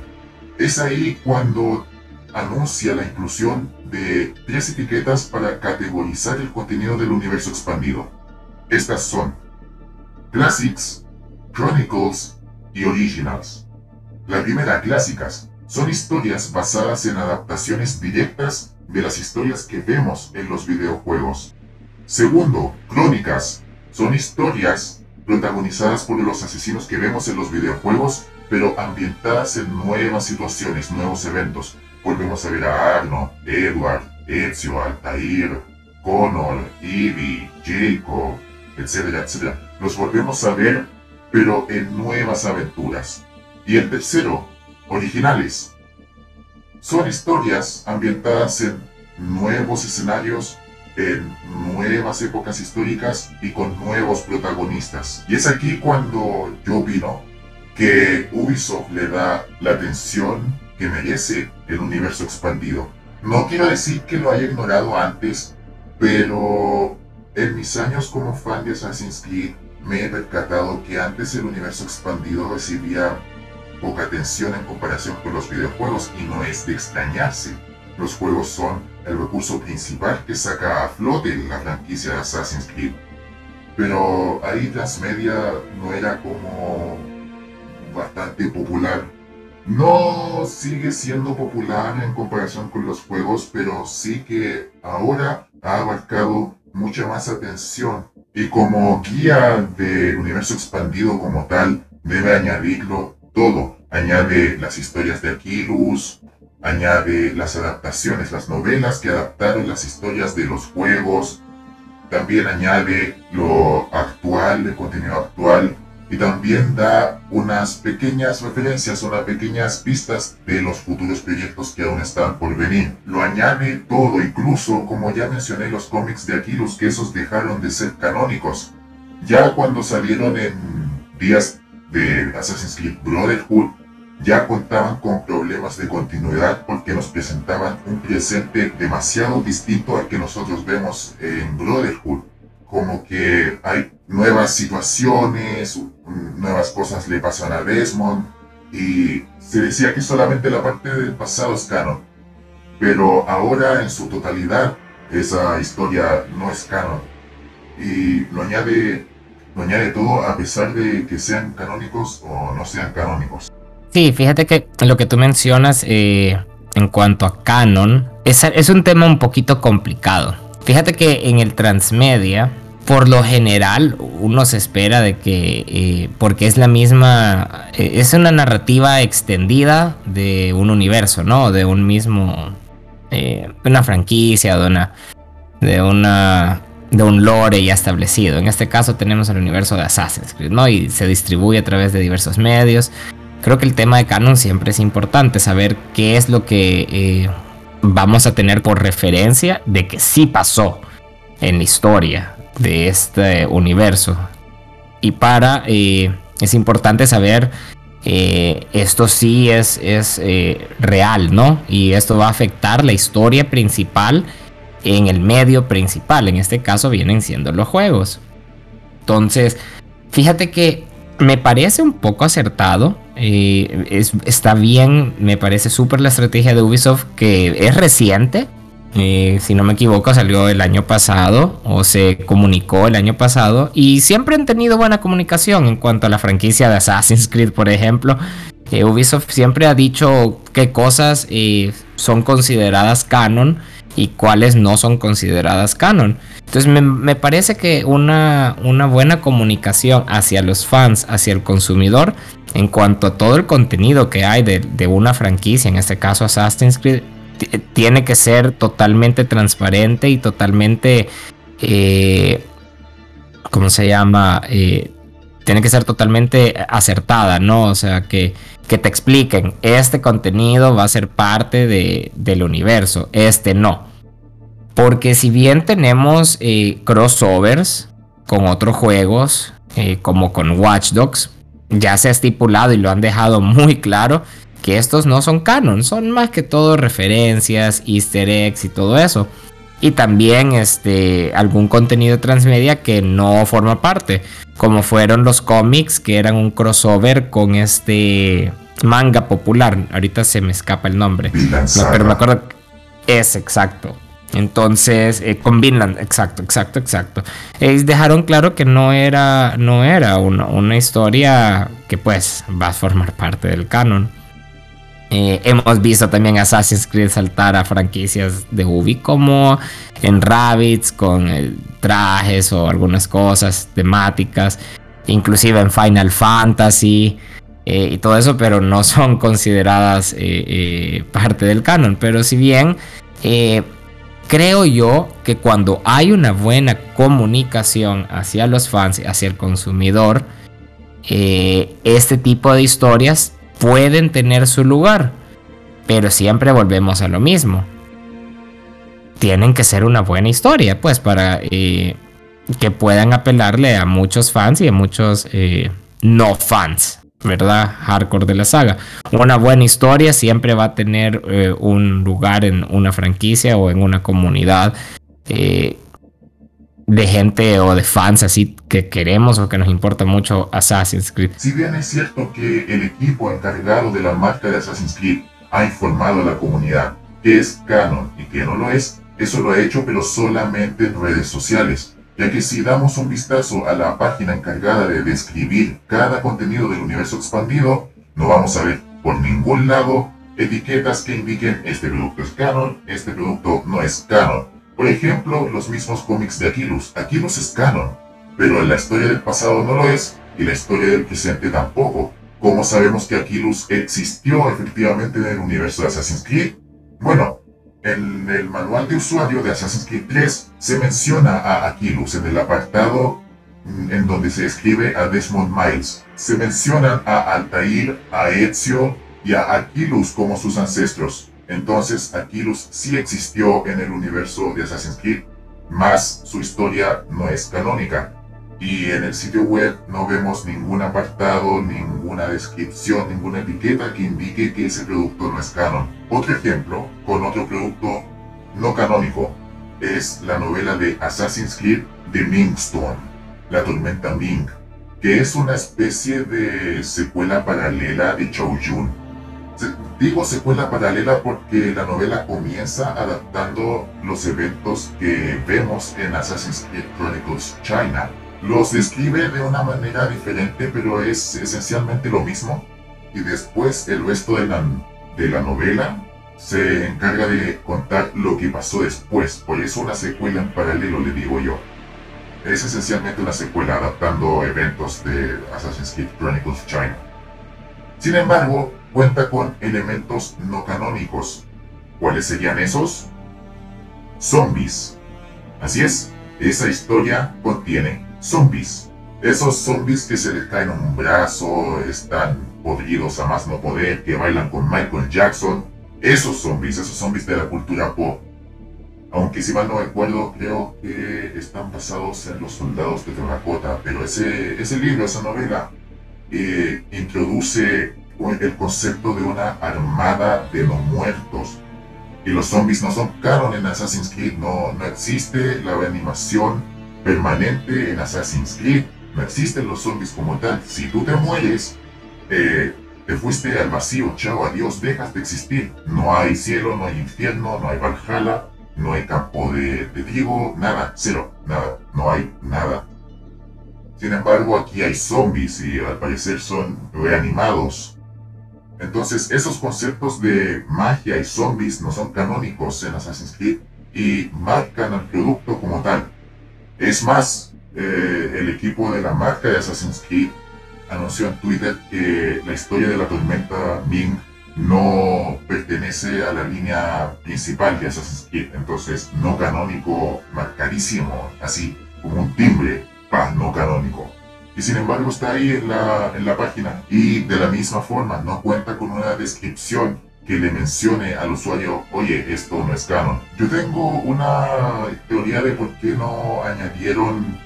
Es ahí cuando anuncia la inclusión de tres etiquetas para categorizar el contenido del universo expandido. Estas son Classics, Chronicles y Originals. La primera, Clásicas, son historias basadas en adaptaciones directas de las historias que vemos en los videojuegos. Segundo, Crónicas, son historias protagonizadas por los asesinos que vemos en los videojuegos, pero ambientadas en nuevas situaciones, nuevos eventos. Volvemos a ver a Arno, Edward, Ezio, Altair, Connor, Evie, Jacob, etcétera, etcétera. Los volvemos a ver, pero en nuevas aventuras. Y el tercero, originales. Son historias ambientadas en nuevos escenarios en nuevas épocas históricas y con nuevos protagonistas. Y es aquí cuando yo vino que Ubisoft le da la atención que merece el universo expandido. No quiero decir que lo haya ignorado antes, pero en mis años como fan de Assassin's Creed me he percatado que antes el universo expandido recibía poca atención en comparación con los videojuegos y no es de extrañarse. Los juegos son el recurso principal que saca a flote la franquicia de Assassin's Creed. Pero ahí Transmedia no era como bastante popular No sigue siendo popular en comparación con los juegos, pero sí que ahora ha abarcado mucha más atención. Y como guía del universo expandido como tal, debe añadirlo todo. Añade las historias de Aquilus, añade las adaptaciones, las novelas que adaptaron las historias de los juegos, también añade lo actual, el contenido actual, y también da unas pequeñas referencias, unas pequeñas pistas de los futuros proyectos que aún están por venir. Lo añade todo, incluso como ya mencioné los cómics de Aquilus, que esos dejaron de ser canónicos. Ya cuando salieron en días de Assassin's Creed Brotherhood, ya contaban con problemas de continuidad porque nos presentaban un presente demasiado distinto al que nosotros vemos en Brotherhood. Como que hay nuevas situaciones, nuevas cosas le pasan a Desmond y se decía que solamente la parte del pasado es canon. Pero ahora en su totalidad esa historia no es canon. Y lo añade, lo añade todo a pesar de que sean canónicos o no sean canónicos. Sí, fíjate que lo que tú mencionas eh, en cuanto a canon es, un tema un poquito complicado. Fíjate que en el transmedia, por lo general, uno se espera de que, eh, porque es la misma, eh, es una narrativa extendida de un universo, ¿no? De un mismo, una franquicia, de una, de una, de un lore ya establecido. En este caso tenemos el universo de Assassin's Creed, ¿no? Y se distribuye a través de diversos medios creo que el tema de canon siempre es importante, saber qué es lo que eh, vamos a tener por referencia de que sí pasó en la historia de este universo. Y para, eh, es importante saber, eh, esto sí es, es real, ¿no? Y esto va a afectar la historia principal en el medio principal. En este caso vienen siendo los juegos. Entonces, fíjate que me parece un poco acertado eh, está bien, me parece súper la estrategia de Ubisoft que es reciente. Eh, si no me equivoco, salió el año pasado o se comunicó el año pasado y siempre han tenido buena comunicación en cuanto a la franquicia de Assassin's Creed, por ejemplo. Eh, Ubisoft siempre ha dicho qué cosas son consideradas canon y cuáles no son consideradas canon. Entonces me, parece que una, una buena comunicación hacia los fans, hacia el consumidor, en cuanto a todo el contenido que hay de, una franquicia, en este caso Assassin's Creed, tiene que ser totalmente transparente y totalmente, eh, ¿cómo se llama? Eh, tiene que ser totalmente acertada, ¿no? O sea, que, que te expliquen, este contenido va a ser parte de, del universo, este no. Porque si bien tenemos eh, crossovers con otros juegos, como con Watch Dogs, ya se ha estipulado y lo han dejado muy claro que estos no son canon, son más que todo referencias, easter eggs y todo eso. Y también este, algún contenido transmedia que no forma parte, como fueron los cómics que eran un crossover con este manga popular. Ahorita se me escapa el nombre. pero me acuerdo. Es exacto. Entonces, eh, con Vinland, exacto, exacto, exacto. Ellos dejaron claro que no era, no era una, historia que pues va a formar parte del canon. Eh, hemos visto también Assassin's Creed saltar a franquicias de Ubi como en Rabbits con trajes o algunas cosas temáticas, inclusive en Final Fantasy eh, y todo eso, pero no son consideradas parte del canon. Pero si bien creo yo que cuando hay una buena comunicación hacia los fans, hacia el consumidor, eh, este tipo de historias pueden tener su lugar. Pero siempre volvemos a lo mismo. Tienen que ser una buena historia, pues, para eh, que puedan apelarle a muchos fans y a muchos eh, no fans. ¿verdad? Hardcore de la saga. Una buena historia siempre va a tener eh, un lugar en una franquicia o en una comunidad de gente o de fans así que queremos o que nos importa mucho Assassin's Creed. Si bien es cierto que el equipo encargado de la marca de Assassin's Creed ha informado a la comunidad que es canon y que no lo es, eso lo ha hecho pero solamente en redes sociales ya que si damos un vistazo a la página encargada de describir cada contenido del universo expandido, no vamos a ver por ningún lado etiquetas que indiquen este producto es canon, este producto no es canon. Por ejemplo, los mismos cómics de Aquilus. Aquilus es canon, pero la historia del pasado no lo es y la historia del presente tampoco. ¿Cómo sabemos que Aquilus existió efectivamente en el universo de Assassin's Creed? Bueno, en el manual de usuario de Assassin's Creed 3 se menciona a Aquilus en el apartado mm, en donde se escribe a Desmond Miles. Se mencionan a Altair, a Ezio y a Aquilus como sus ancestros. Entonces Aquilus sí existió en el universo de Assassin's Creed, más su historia no es canónica y en el sitio web no vemos ningún apartado, ninguna descripción, ninguna etiqueta que indique que ese producto no es canon. Otro ejemplo, con otro producto no canónico, es la novela de Assassin's Creed The Ming Storm, La Tormenta Ming, que es una especie de secuela paralela de Chou Yun. Digo secuela paralela porque la novela comienza adaptando los eventos que vemos en Assassin's Creed Chronicles China los describe de una manera diferente, pero es esencialmente lo mismo. Y después el resto de la, de la novela se encarga de contar lo que pasó después. Por eso una secuela en paralelo, le digo yo. Es esencialmente una secuela adaptando eventos de Assassin's Creed Chronicles China. Sin embargo, cuenta con elementos no canónicos. ¿Cuáles serían esos? Zombies. Así es, esa historia contiene zombies. Esos zombies que se les caen un brazo, están podridos a más no poder, que bailan con Michael Jackson. Esos zombies, esos zombies de la cultura pop. Aunque si mal no recuerdo, creo que están basados en los soldados de terracota, pero ese, ese libro, esa novela, eh, introduce el concepto de una armada de no muertos. Y los zombies no son canon en Assassin's Creed, no, no existe la reanimación permanente en Assassin's Creed. No existen los zombies como tal. Si tú te mueres, eh, te fuiste al vacío, chao, adiós, dejas de existir. No hay cielo, no hay infierno, no hay Valhalla, no hay campo de, de trigo, nada, cero, nada, no hay nada. Sin embargo, aquí hay zombies y al parecer son reanimados. Entonces, esos conceptos de magia y zombies no son canónicos en Assassin's Creed y marcan al producto como tal. Es más, eh, el equipo de la marca de Assassin's Creed anunció en Twitter que la historia de la tormenta Ming no pertenece a la línea principal de Assassin's Creed, entonces no canónico marcadísimo, así como un timbre, paz no canónico. Y sin embargo está ahí en la, en la página y de la misma forma no cuenta con una descripción que le mencione al usuario, oye, esto no es canon. Yo tengo una teoría de por qué no añadieron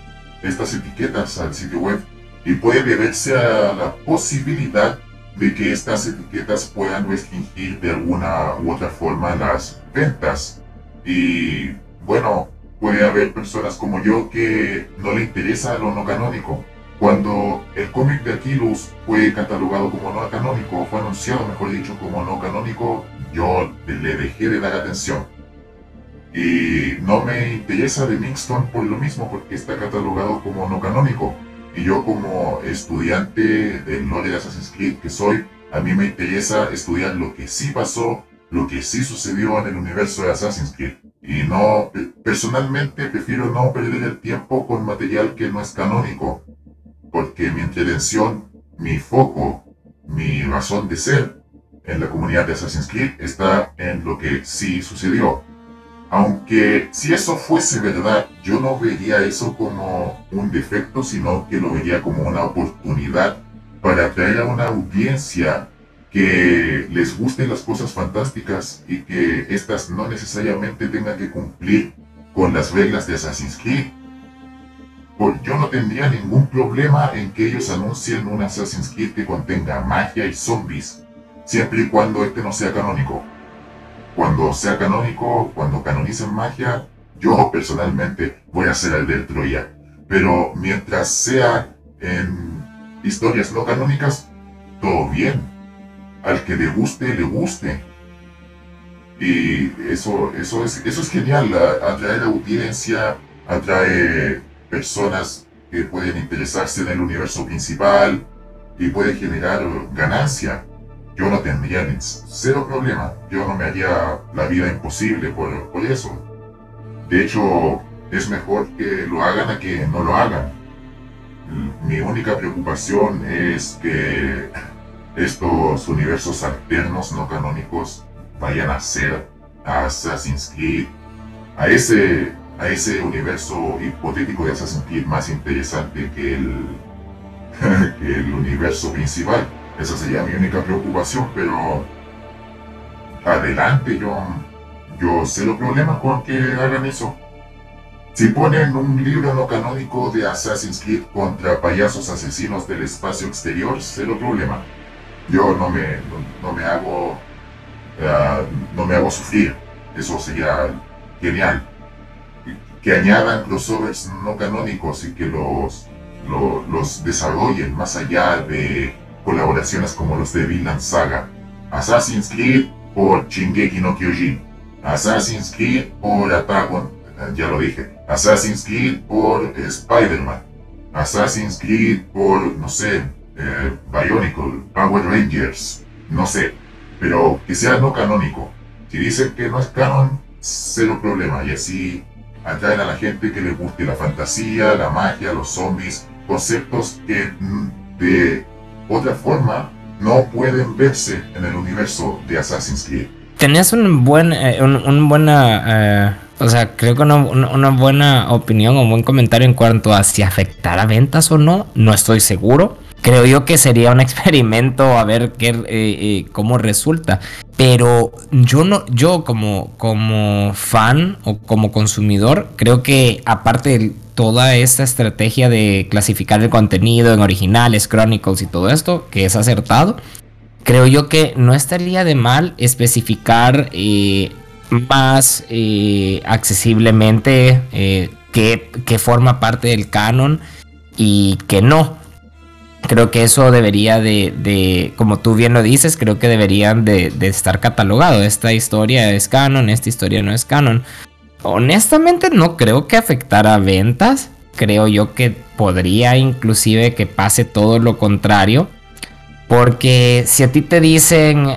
estas etiquetas al sitio web y puede deberse a la posibilidad de que estas etiquetas puedan restringir de alguna u otra forma las ventas. Y bueno, puede haber personas como yo que no le interesa lo no canónico cuando el cómic de Aquilus fue catalogado como no canónico, fue anunciado, mejor dicho, como no canónico, yo le dejé de dar atención. Y no me interesa de Mixton por lo mismo, porque está catalogado como no canónico. Y yo como estudiante del lore de Assassin's Creed que soy, a mí me interesa estudiar lo que sí pasó, lo que sí sucedió en el universo de Assassin's Creed. Y no, personalmente prefiero no perder el tiempo con material que no es canónico porque mi intención, mi foco, mi razón de ser en la comunidad de Assassin's Creed está en lo que sí sucedió. Aunque si eso fuese verdad, yo no vería eso como un defecto, sino que lo vería como una oportunidad para atraer a una audiencia que les gusten las cosas fantásticas y que éstas no necesariamente tengan que cumplir con las reglas de Assassin's Creed yo no tendría ningún problema en que ellos anuncien un Assassin's Creed que contenga magia y zombies, siempre y cuando este no sea canónico. Cuando sea canónico, cuando canonicen magia, yo personalmente voy a ser el del Troya. Pero mientras sea en historias no canónicas, todo bien. Al que le guste, le guste. Y eso, eso, es, eso es genial, atrae audiencia, atrae personas que pueden interesarse en el universo principal y puede generar ganancia. yo no tendría cero problema. Yo no me haría la vida imposible por, por eso. De hecho, es mejor que lo hagan a que no lo hagan. Mi única preocupación es que estos universos alternos no canónicos vayan a ser a Assassin's Creed, a ese, a ese universo hipotético de Assassin's Creed más interesante que el, que el universo principal. Esa sería mi única preocupación, pero adelante, yo, yo cero problema con que hagan eso. Si ponen un libro no canónico de Assassin's Creed contra payasos asesinos del espacio exterior, cero problema. Yo no me, no, me hago eh, no me hago sufrir. Eso sería genial. Que añadan crossovers no canónicos y que los, los, los desarrollen más allá de colaboraciones como los de Vinland Saga. Assassin's Creed por Shingeki no Kyojin. Assassin's Creed por Attack on, eh, ya lo dije. Assassin's Creed por Spider-Man. Assassin's Creed por, no sé, eh, Bionicle, Power Rangers, no sé. Pero que sea no canónico. Si dicen que no es canon, cero problema. Y así atraen a la gente que le guste la fantasía, la magia, los zombies, conceptos que de otra forma no pueden verse en el universo de Assassin's Creed. Tenías un buen, eh, un, buena, eh, o sea, creo que una, buena opinión o un buen comentario en cuanto a si afectará ventas o no. No estoy seguro. Creo yo que sería un experimento a ver qué, eh, cómo resulta. Pero yo no, yo como, como fan o como consumidor, creo que aparte de toda esta estrategia de clasificar el contenido en originales, chronicles y todo esto, que es acertado, creo yo que no estaría de mal especificar eh, más eh, accesiblemente eh, qué, forma parte del canon y que no. Creo que eso debería de, como tú bien lo dices, creo que deberían de, de estar catalogado. Esta historia es canon, esta historia no es canon. Honestamente no creo que afectara ventas. Creo yo que podría inclusive que pase todo lo contrario. Porque si a ti te dicen,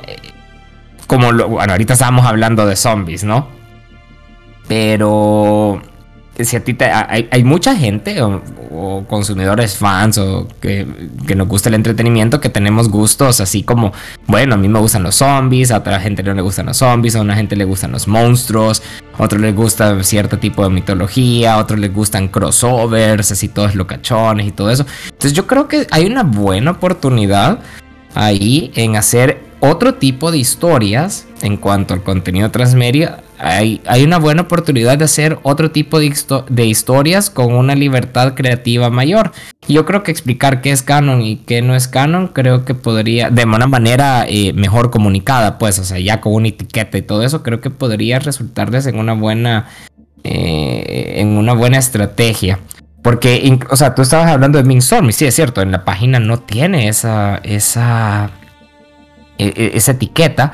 como lo, bueno, ahorita estábamos hablando de zombies, ¿no? Pero si a ti te, hay, mucha gente o, consumidores fans o que, nos gusta el entretenimiento que tenemos gustos así como, bueno, a mí me gustan los zombies, a otra gente no le gustan los zombies, a una gente le gustan los monstruos, a otro le gusta cierto tipo de mitología, a otro le gustan crossovers, así todos locachones y todo eso. Entonces yo creo que hay una buena oportunidad ahí en hacer otro tipo de historias en cuanto al contenido transmedia hay, una buena oportunidad de hacer otro tipo de, de, historias con una libertad creativa mayor. Yo creo que explicar qué es canon y qué no es canon, creo que podría, de una manera eh, mejor comunicada, pues, o sea, ya con una etiqueta y todo eso, creo que podría resultarles en una buena, eh, en una buena estrategia. Porque, o sea, tú estabas hablando de Minstorm, y sí, es cierto, en la página no tiene esa, esa, e, e, esa etiqueta,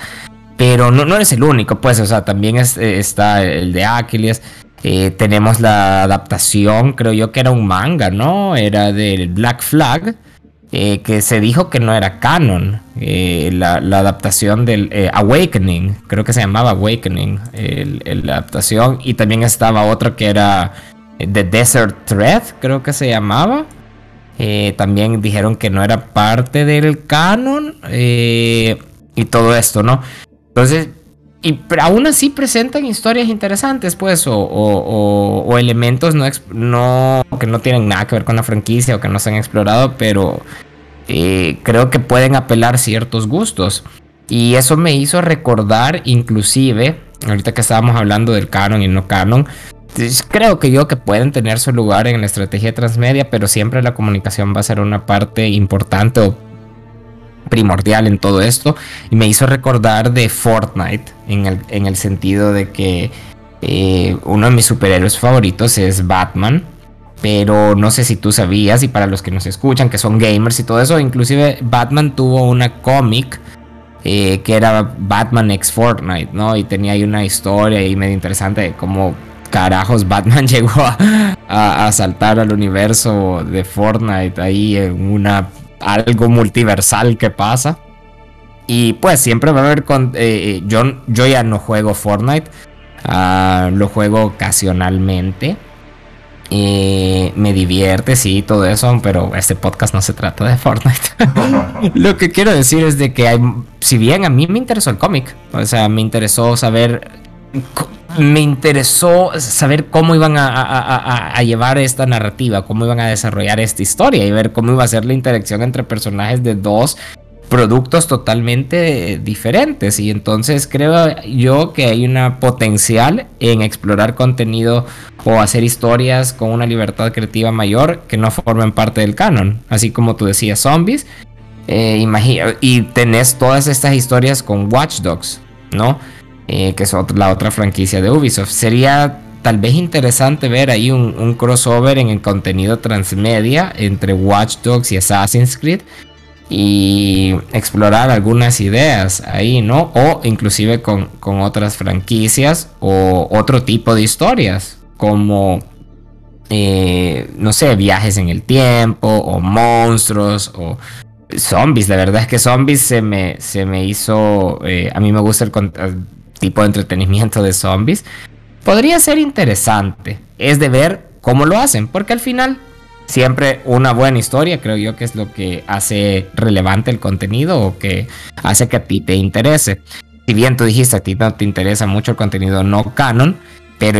pero no, no es el único, pues, o sea, también eh, está el de Aquiles. Eh, tenemos la adaptación, creo yo que era un manga, ¿no? Era del Black Flag, eh, que se dijo que no era canon. La, adaptación del Awakening, creo que se llamaba Awakening, la adaptación. Y también estaba otro que era The Desert Thread, creo que se llamaba. también dijeron que no era parte del canon. y todo esto, ¿no? Entonces, y aún así presentan historias interesantes, pues, o, elementos no, no, que no tienen nada que ver con la franquicia o que no se han explorado, pero eh, creo que pueden apelar ciertos gustos. Y eso me hizo recordar, inclusive, ahorita que estábamos hablando del canon y no canon, creo que yo que pueden tener su lugar en la estrategia transmedia, pero siempre la comunicación va a ser una parte importante o primordial en todo esto y me hizo recordar de Fortnite en el, en el sentido de que eh, uno de mis superhéroes favoritos es Batman. Pero no sé si tú sabías y para los que nos escuchan que son gamers y todo eso, inclusive Batman tuvo una cómic eh, que era Batman x Fortnite, ¿no? Y tenía ahí una historia ahí medio interesante de cómo carajos Batman llegó a, a, saltar al universo de Fortnite ahí en una algo multiversal que pasa. Y pues siempre va a haber con... Eh, yo, yo ya no juego Fortnite. Ah, lo juego ocasionalmente. Y me divierte, sí, todo eso, pero este podcast no se trata de Fortnite. Lo que quiero decir es de que hay, si bien a mí me interesó el cómic, o sea, me interesó saber, me interesó saber cómo iban a, llevar esta narrativa, cómo iban a desarrollar esta historia y ver cómo iba a ser la interacción entre personajes de dos productos totalmente diferentes. Y entonces creo yo que hay una potencial en explorar contenido o hacer historias con una libertad creativa mayor que no formen parte del canon. Así como tú decías zombies eh, imagina, y tenés todas estas historias con Watch Dogs no eh, que es la otra franquicia de Ubisoft sería tal vez interesante ver ahí un, crossover en el contenido transmedia entre Watch Dogs y Assassin's Creed y explorar algunas ideas ahí, ¿no? O inclusive con, otras franquicias o otro tipo de historias, como, eh, no sé, viajes en el tiempo o monstruos o zombies. La verdad es que zombies se me, se me hizo, eh, a mí me gusta el tipo de entretenimiento de zombies. Podría ser interesante, es de ver cómo lo hacen, porque al final siempre una buena historia, creo yo que es lo que hace relevante el contenido o que hace que a ti te interese. Si bien tú dijiste a ti no te interesa mucho el contenido no canon, pero,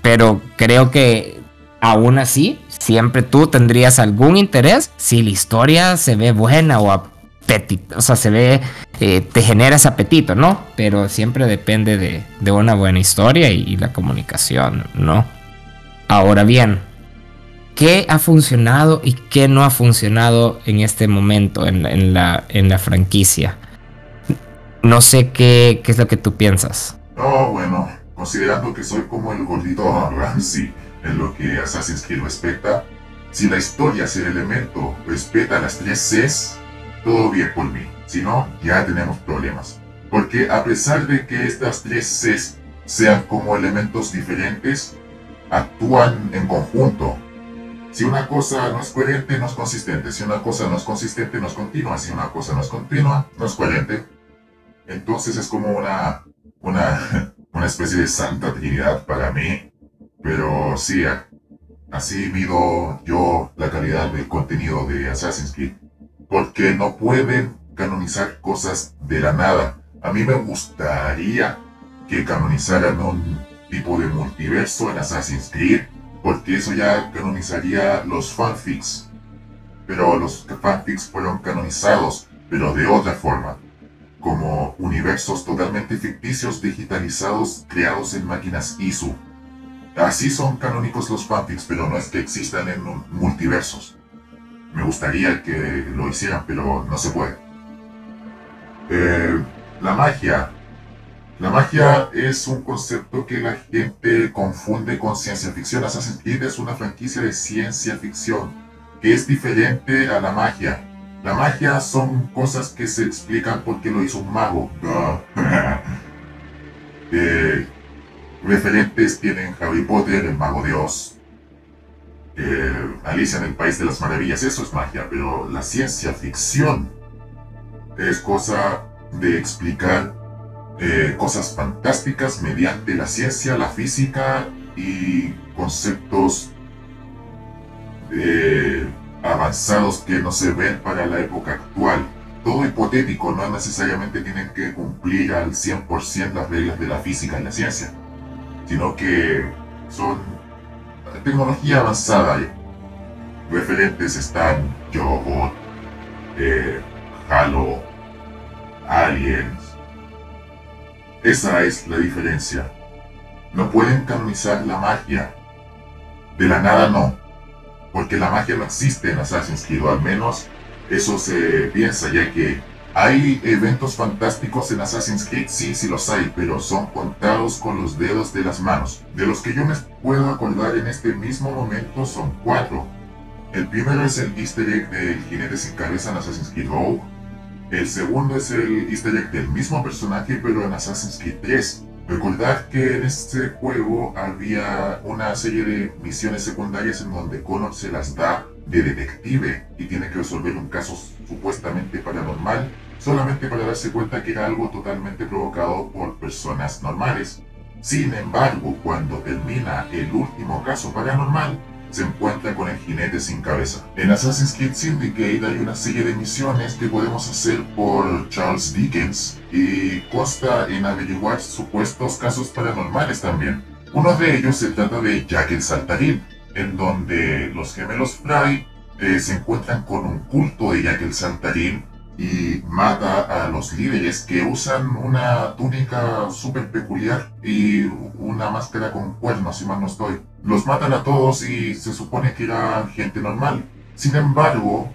pero creo que aún así siempre tú tendrías algún interés si la historia se ve buena o o sea, se ve, eh, te genera ese apetito, ¿no? Pero siempre depende de, de una buena historia y la comunicación, ¿no? Ahora bien, qué ha funcionado y qué no ha funcionado en este momento en, la, en la franquicia. No sé qué, qué es lo que tú piensas. Oh, bueno, considerando que soy como el gordito Ramsey en lo que Assassin's Creed respecta, si la historia, si el elemento respeta las tres Cs, todo bien por mí. Si no, ya tenemos problemas. Porque a pesar de que estas tres Cs sean como elementos diferentes, actúan en conjunto si una cosa no es coherente, no es consistente. Si una cosa no es consistente, no es continua. Si una cosa no es continua, no es coherente. Entonces es como una, una, una especie de santa trinidad para mí. Pero sí, así mido yo la calidad del contenido de Assassin's Creed. Porque no pueden canonizar cosas de la nada. A mí me gustaría que canonizaran un tipo de multiverso en Assassin's Creed porque eso ya canonizaría los fanfics. Pero los fanfics fueron canonizados, pero de otra forma, como universos totalmente ficticios digitalizados creados en máquinas ISU. Así son canónicos los fanfics, pero no es que existan en multiversos. Me gustaría que lo hicieran, pero no se puede. Eh, la magia la magia es un concepto que la gente confunde con ciencia ficción. Assassin's Creed es una franquicia de ciencia ficción que es diferente a la magia. La magia son cosas que se explican porque lo hizo un mago. eh, referentes tienen Harry Potter, el mago de Oz, eh, Alicia en el País de las Maravillas. Eso es magia, pero la ciencia ficción es cosa de explicar eh, cosas fantásticas mediante la ciencia, la física y conceptos eh, avanzados que no se ven para la época actual. Todo hipotético, no necesariamente tienen que cumplir al 100% las reglas de la física y la ciencia, sino que son tecnología avanzada. Referentes están Yo, eh, Halo, Aliens, esa es la diferencia. No pueden canonizar la magia. De la nada no. Porque la magia no existe en Assassin's Creed, o al menos eso se piensa, ya que hay eventos fantásticos en Assassin's Creed, sí, sí los hay, pero son contados con los dedos de las manos. De los que yo me puedo acordar en este mismo momento son cuatro. El primero es el easter egg del jinete sin cabeza en Assassin's Creed Rogue. El segundo es el easter egg del mismo personaje pero en Assassin's Creed 3. Recordad que en este juego había una serie de misiones secundarias en donde Connor se las da de detective y tiene que resolver un caso supuestamente paranormal solamente para darse cuenta que era algo totalmente provocado por personas normales. Sin embargo, cuando termina el último caso paranormal, se encuentra con el jinete sin cabeza. En Assassin's Creed Syndicate hay una serie de misiones que podemos hacer por Charles Dickens y consta en averiguar supuestos casos paranormales también. Uno de ellos se trata de Jack el Saltarín, en donde los gemelos Fry eh, se encuentran con un culto de Jack el Saltarín y mata a los líderes que usan una túnica súper peculiar y una máscara con cuernos, si mal no estoy. Los matan a todos y se supone que era gente normal. Sin embargo,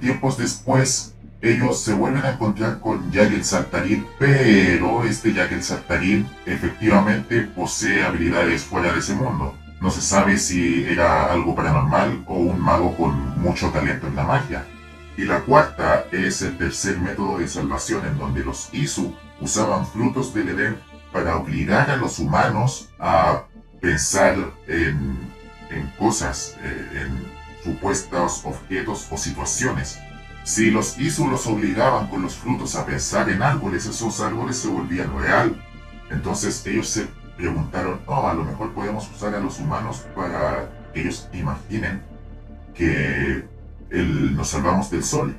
tiempos después, ellos se vuelven a encontrar con Jack el Saltarín, pero este Jack el Saltarín efectivamente posee habilidades fuera de ese mundo. No se sabe si era algo paranormal o un mago con mucho talento en la magia. Y la cuarta es el tercer método de salvación en donde los Isu usaban frutos del Edén para obligar a los humanos a pensar en, cosas, eh, en supuestos objetos o situaciones. Si los Isu los obligaban con los frutos a pensar en árboles, esos árboles se volvían real. Entonces ellos se preguntaron, oh, a lo mejor podemos usar a los humanos para que ellos imaginen que nos salvamos del sol.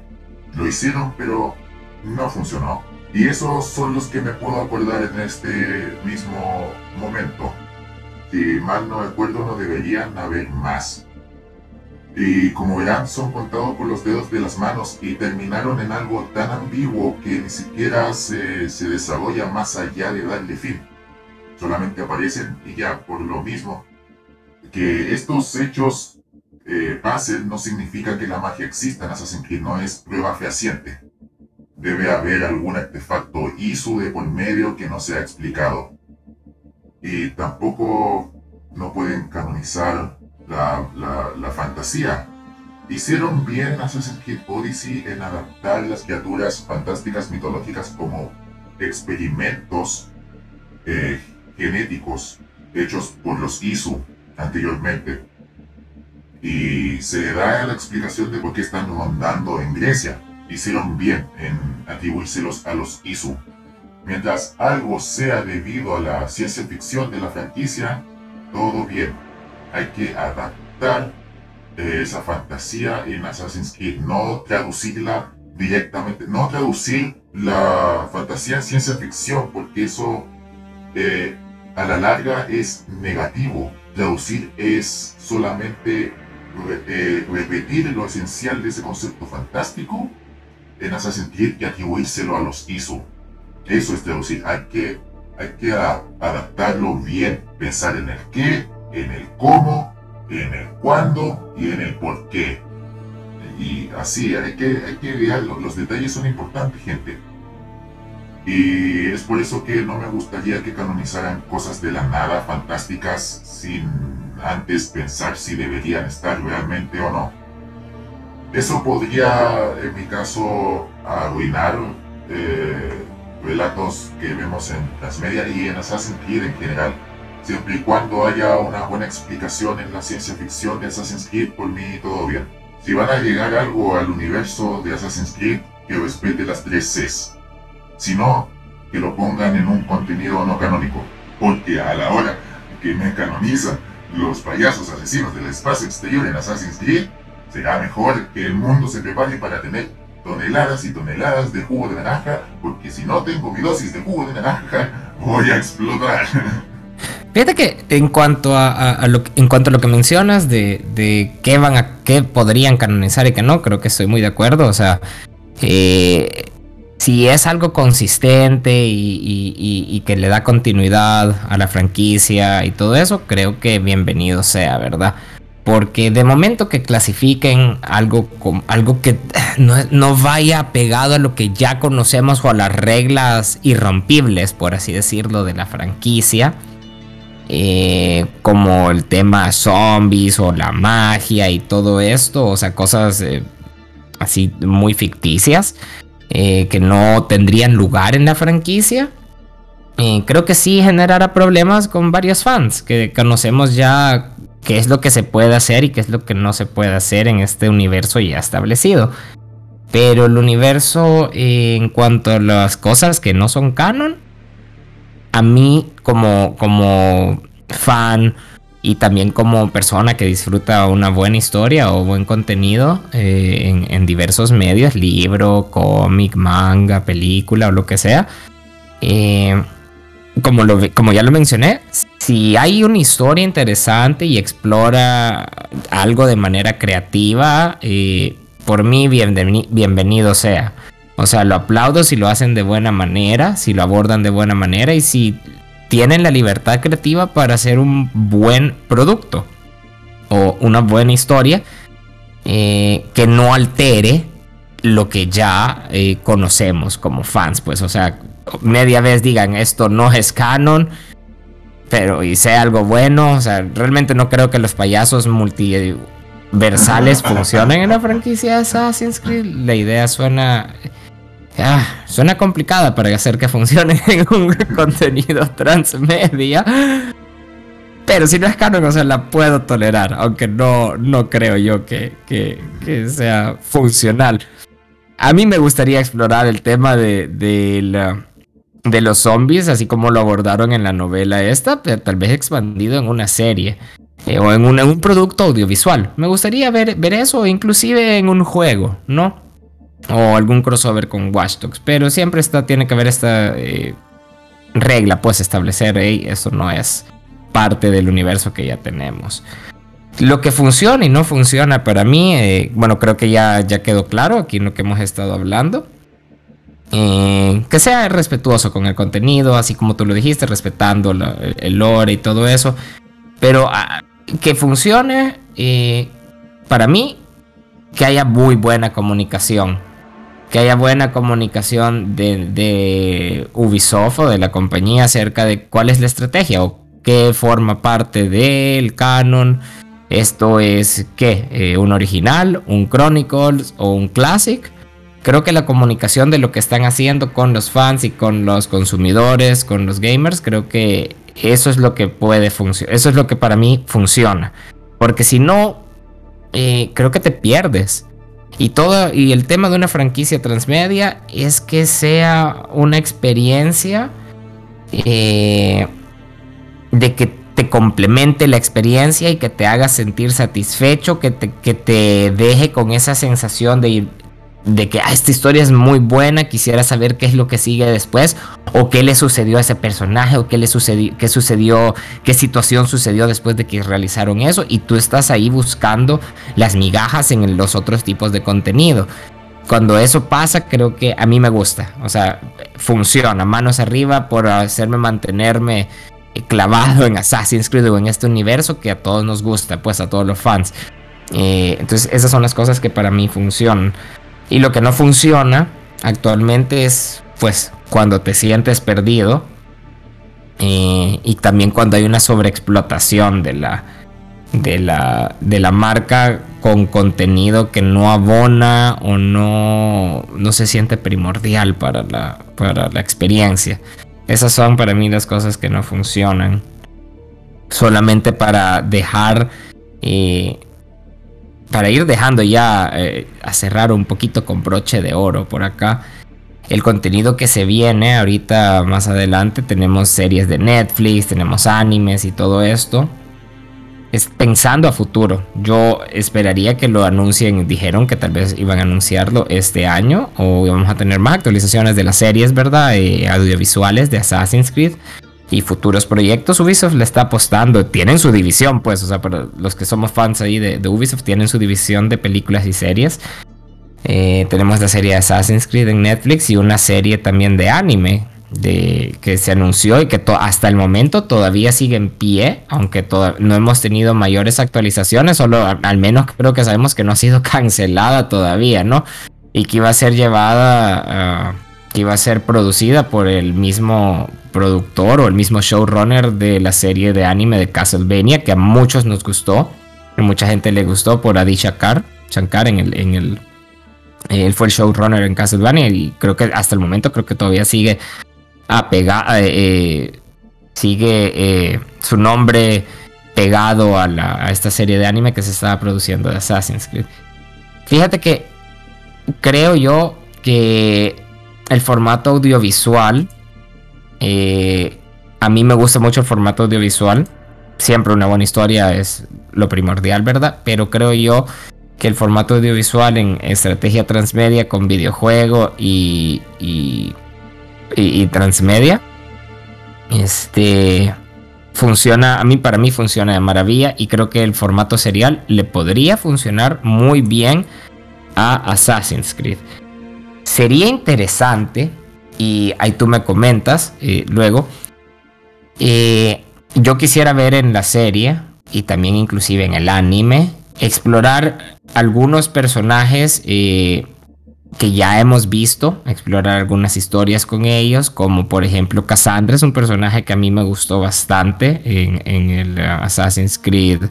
Lo hicieron, pero no funcionó. Y esos son los que me puedo acordar en este mismo momento. Si mal no recuerdo, no deberían haber más. Y como verán, son contados por los dedos de las manos y terminaron en algo tan ambiguo que ni siquiera se, se desarrolla más allá de darle fin. Solamente aparecen y ya, por lo mismo, que estos hechos eh, no significa que la magia exista en Assassin's Creed, no es prueba fehaciente. Debe haber algún artefacto ISU de por medio que no se ha explicado. Y tampoco no pueden canonizar la, la, fantasía. Hicieron bien en Assassin's Creed Odyssey en adaptar las criaturas fantásticas mitológicas como experimentos eh, genéticos hechos por los Isu anteriormente y se da la explicación de por qué están rondando en Grecia. Hicieron bien en atribuírselos a los Isu. Mientras algo sea debido a la ciencia ficción de la franquicia, todo bien. Hay que adaptar esa fantasía en Assassin's Creed, no traducirla directamente, no traducir la fantasía en ciencia ficción, porque eso eh, a la larga es negativo. Traducir es solamente eh, repetir lo esencial de ese concepto fantástico en Assassin's Creed y atribuírselo a los ISO. Eso es traducir, hay que, hay que adaptarlo bien, pensar en el qué, en el cómo, en el cuándo y en el por qué. Y así, hay que, hay que los detalles son importantes, gente. Y es por eso que no me gustaría que canonizaran cosas de la nada fantásticas sin antes pensar si deberían estar realmente o no. Eso podría, en mi caso, arruinar eh, relatos que vemos en Transmedia y en Assassin's Creed en general. Siempre y cuando haya una buena explicación en la ciencia ficción de Assassin's Creed, por mí todo bien. Si van a llegar algo al universo de Assassin's Creed, que respete las tres Cs. Si no, que lo pongan en un contenido no canónico. Porque a la hora que me canonizan los payasos asesinos del espacio exterior en Assassin's Creed, será mejor que el mundo se prepare para tener toneladas y toneladas de jugo de naranja, porque si no tengo mi dosis de jugo de naranja, voy a explotar. Fíjate que en cuanto a, lo, en cuanto a lo que mencionas de, de qué van a qué podrían canonizar y que no, creo que estoy muy de acuerdo. O sea, eh, si es algo consistente y, que le da continuidad a la franquicia y todo eso, creo que bienvenido sea, ¿verdad? Porque de momento que clasifiquen algo, con, algo que no, vaya pegado a lo que ya conocemos o a las reglas irrompibles, por así decirlo, de la franquicia, eh, como el tema zombies o la magia y todo esto, o sea, cosas eh, así muy ficticias, eh, que no tendrían lugar en la franquicia. creo que sí generará problemas con varios fans que conocemos ya qué es lo que se puede hacer y qué es lo que no se puede hacer en este universo ya establecido. Pero el universo, eh, en cuanto a las cosas que no son canon, a mí como, como fan y también como persona que disfruta una buena historia o buen contenido eh, en, diversos medios, libro, cómic, manga, película o lo que sea, eh, como, lo, como ya lo mencioné, si hay una historia interesante y explora algo de manera creativa, eh, por mí bienvenido sea. O sea, lo aplaudo si lo hacen de buena manera, si lo abordan de buena manera y si tienen la libertad creativa para hacer un buen producto o una buena historia eh, que no altere lo que ya eh, conocemos como fans. Pues, o sea, media vez digan esto no es canon, pero y sea algo bueno. O sea, realmente no creo que los payasos multiversales funcionen en la franquicia de Assassin's Creed. La idea suena. Ah, suena complicada para hacer que funcione en un contenido transmedia. Pero si no es canon, o sea, la puedo tolerar. Aunque no, no creo yo que, que, sea funcional. A mí me gustaría explorar el tema de, de la de los zombies, así como lo abordaron en la novela esta, pero tal vez expandido en una serie eh, o en un, producto audiovisual. Me gustaría ver, ver eso, inclusive en un juego, ¿no? O algún crossover con Watch pero siempre está, tiene que haber esta eh, regla, pues establecer, eso no es parte del universo que ya tenemos. Lo que funciona y no funciona para mí, eh, bueno, creo que ya, ya quedó claro aquí en lo que hemos estado hablando. Eh, que sea respetuoso con el contenido, así como tú lo dijiste, respetando el lore y todo eso. Pero ah, que funcione, para mí, que haya muy buena comunicación. Que haya buena comunicación de, Ubisoft o de la compañía acerca de cuál es la estrategia o qué forma parte del canon. Esto es, ¿qué? Eh, ¿Un original? ¿Un Chronicles? ¿O un Classic? creo que la comunicación de lo que están haciendo con los fans y con los consumidores, con los gamers, creo que eso es lo que puede funcionar. Eso es lo que para mí funciona. Porque si no, eh, creo que te pierdes. Y todo, y el tema de una franquicia transmedia es que sea una experiencia eh, de que te complemente la experiencia y que te haga sentir satisfecho, que te, que te deje con esa sensación de de que ah, esta historia es muy buena, quisiera saber qué es lo que sigue después, o qué le sucedió a ese personaje, o qué le sucedió, qué sucedió, qué situación sucedió después de que realizaron eso, y tú estás ahí buscando las migajas en los otros tipos de contenido. Cuando eso pasa, creo que a mí me gusta, o sea, funciona, manos arriba por hacerme mantenerme clavado en Assassin's Creed o en este universo que a todos nos gusta, pues a todos los fans. Eh, entonces esas son las cosas que para mí funcionan. Y lo que no funciona actualmente es, pues, cuando te sientes perdido. Eh, y también cuando hay una sobreexplotación de la, de la, de la marca con contenido que no abona o no, no se siente primordial para la, para la experiencia. Esas son para mí las cosas que no funcionan. Solamente para dejar eh, para ir dejando ya eh, a cerrar un poquito con broche de oro por acá. El contenido que se viene ahorita más adelante tenemos series de Netflix, tenemos animes y todo esto. Es pensando a futuro. Yo esperaría que lo anuncien. Dijeron que tal vez iban a anunciarlo este año. O vamos a tener más actualizaciones de las series, ¿verdad? Eh, audiovisuales de Assassin's Creed y futuros proyectos. Ubisoft le está apostando, tienen su división, pues, o sea, para los que somos fans ahí de, Ubisoft, tienen su división de películas y series. Eh, tenemos la serie Assassin's Creed en Netflix y una serie también de anime de, que se anunció y que hasta el momento todavía sigue en pie, aunque no hemos tenido mayores actualizaciones, solo al menos creo que sabemos que no ha sido cancelada todavía, ¿no? Y que iba a ser llevada... que iba a ser producida por el mismo productor o el mismo showrunner de la serie de anime de Castlevania, que a muchos nos gustó, a mucha gente le gustó por Adi Shankar, en el, en el él fue el showrunner en Castlevania y creo que hasta el momento creo que todavía sigue apegado, eh, eh, sigue eh, su nombre pegado a, a esta serie de anime que se estaba produciendo de Assassin's Creed. Fíjate que creo yo que el formato audiovisual, eh, a mí me gusta mucho el formato audiovisual. Siempre una buena historia es lo primordial, ¿verdad? Pero creo yo que el formato audiovisual en estrategia transmedia con videojuego y, y, y transmedia, este funciona, a mí para mí funciona de maravilla y creo que el formato serial le podría funcionar muy bien a Assassin's Creed. Sería interesante, y ahí tú me comentas eh, luego, eh, yo quisiera ver en la serie y también inclusive en el anime, explorar algunos personajes eh, que ya hemos visto, explorar algunas historias con ellos, como por ejemplo Cassandra es un personaje que a mí me gustó bastante en, el Assassin's Creed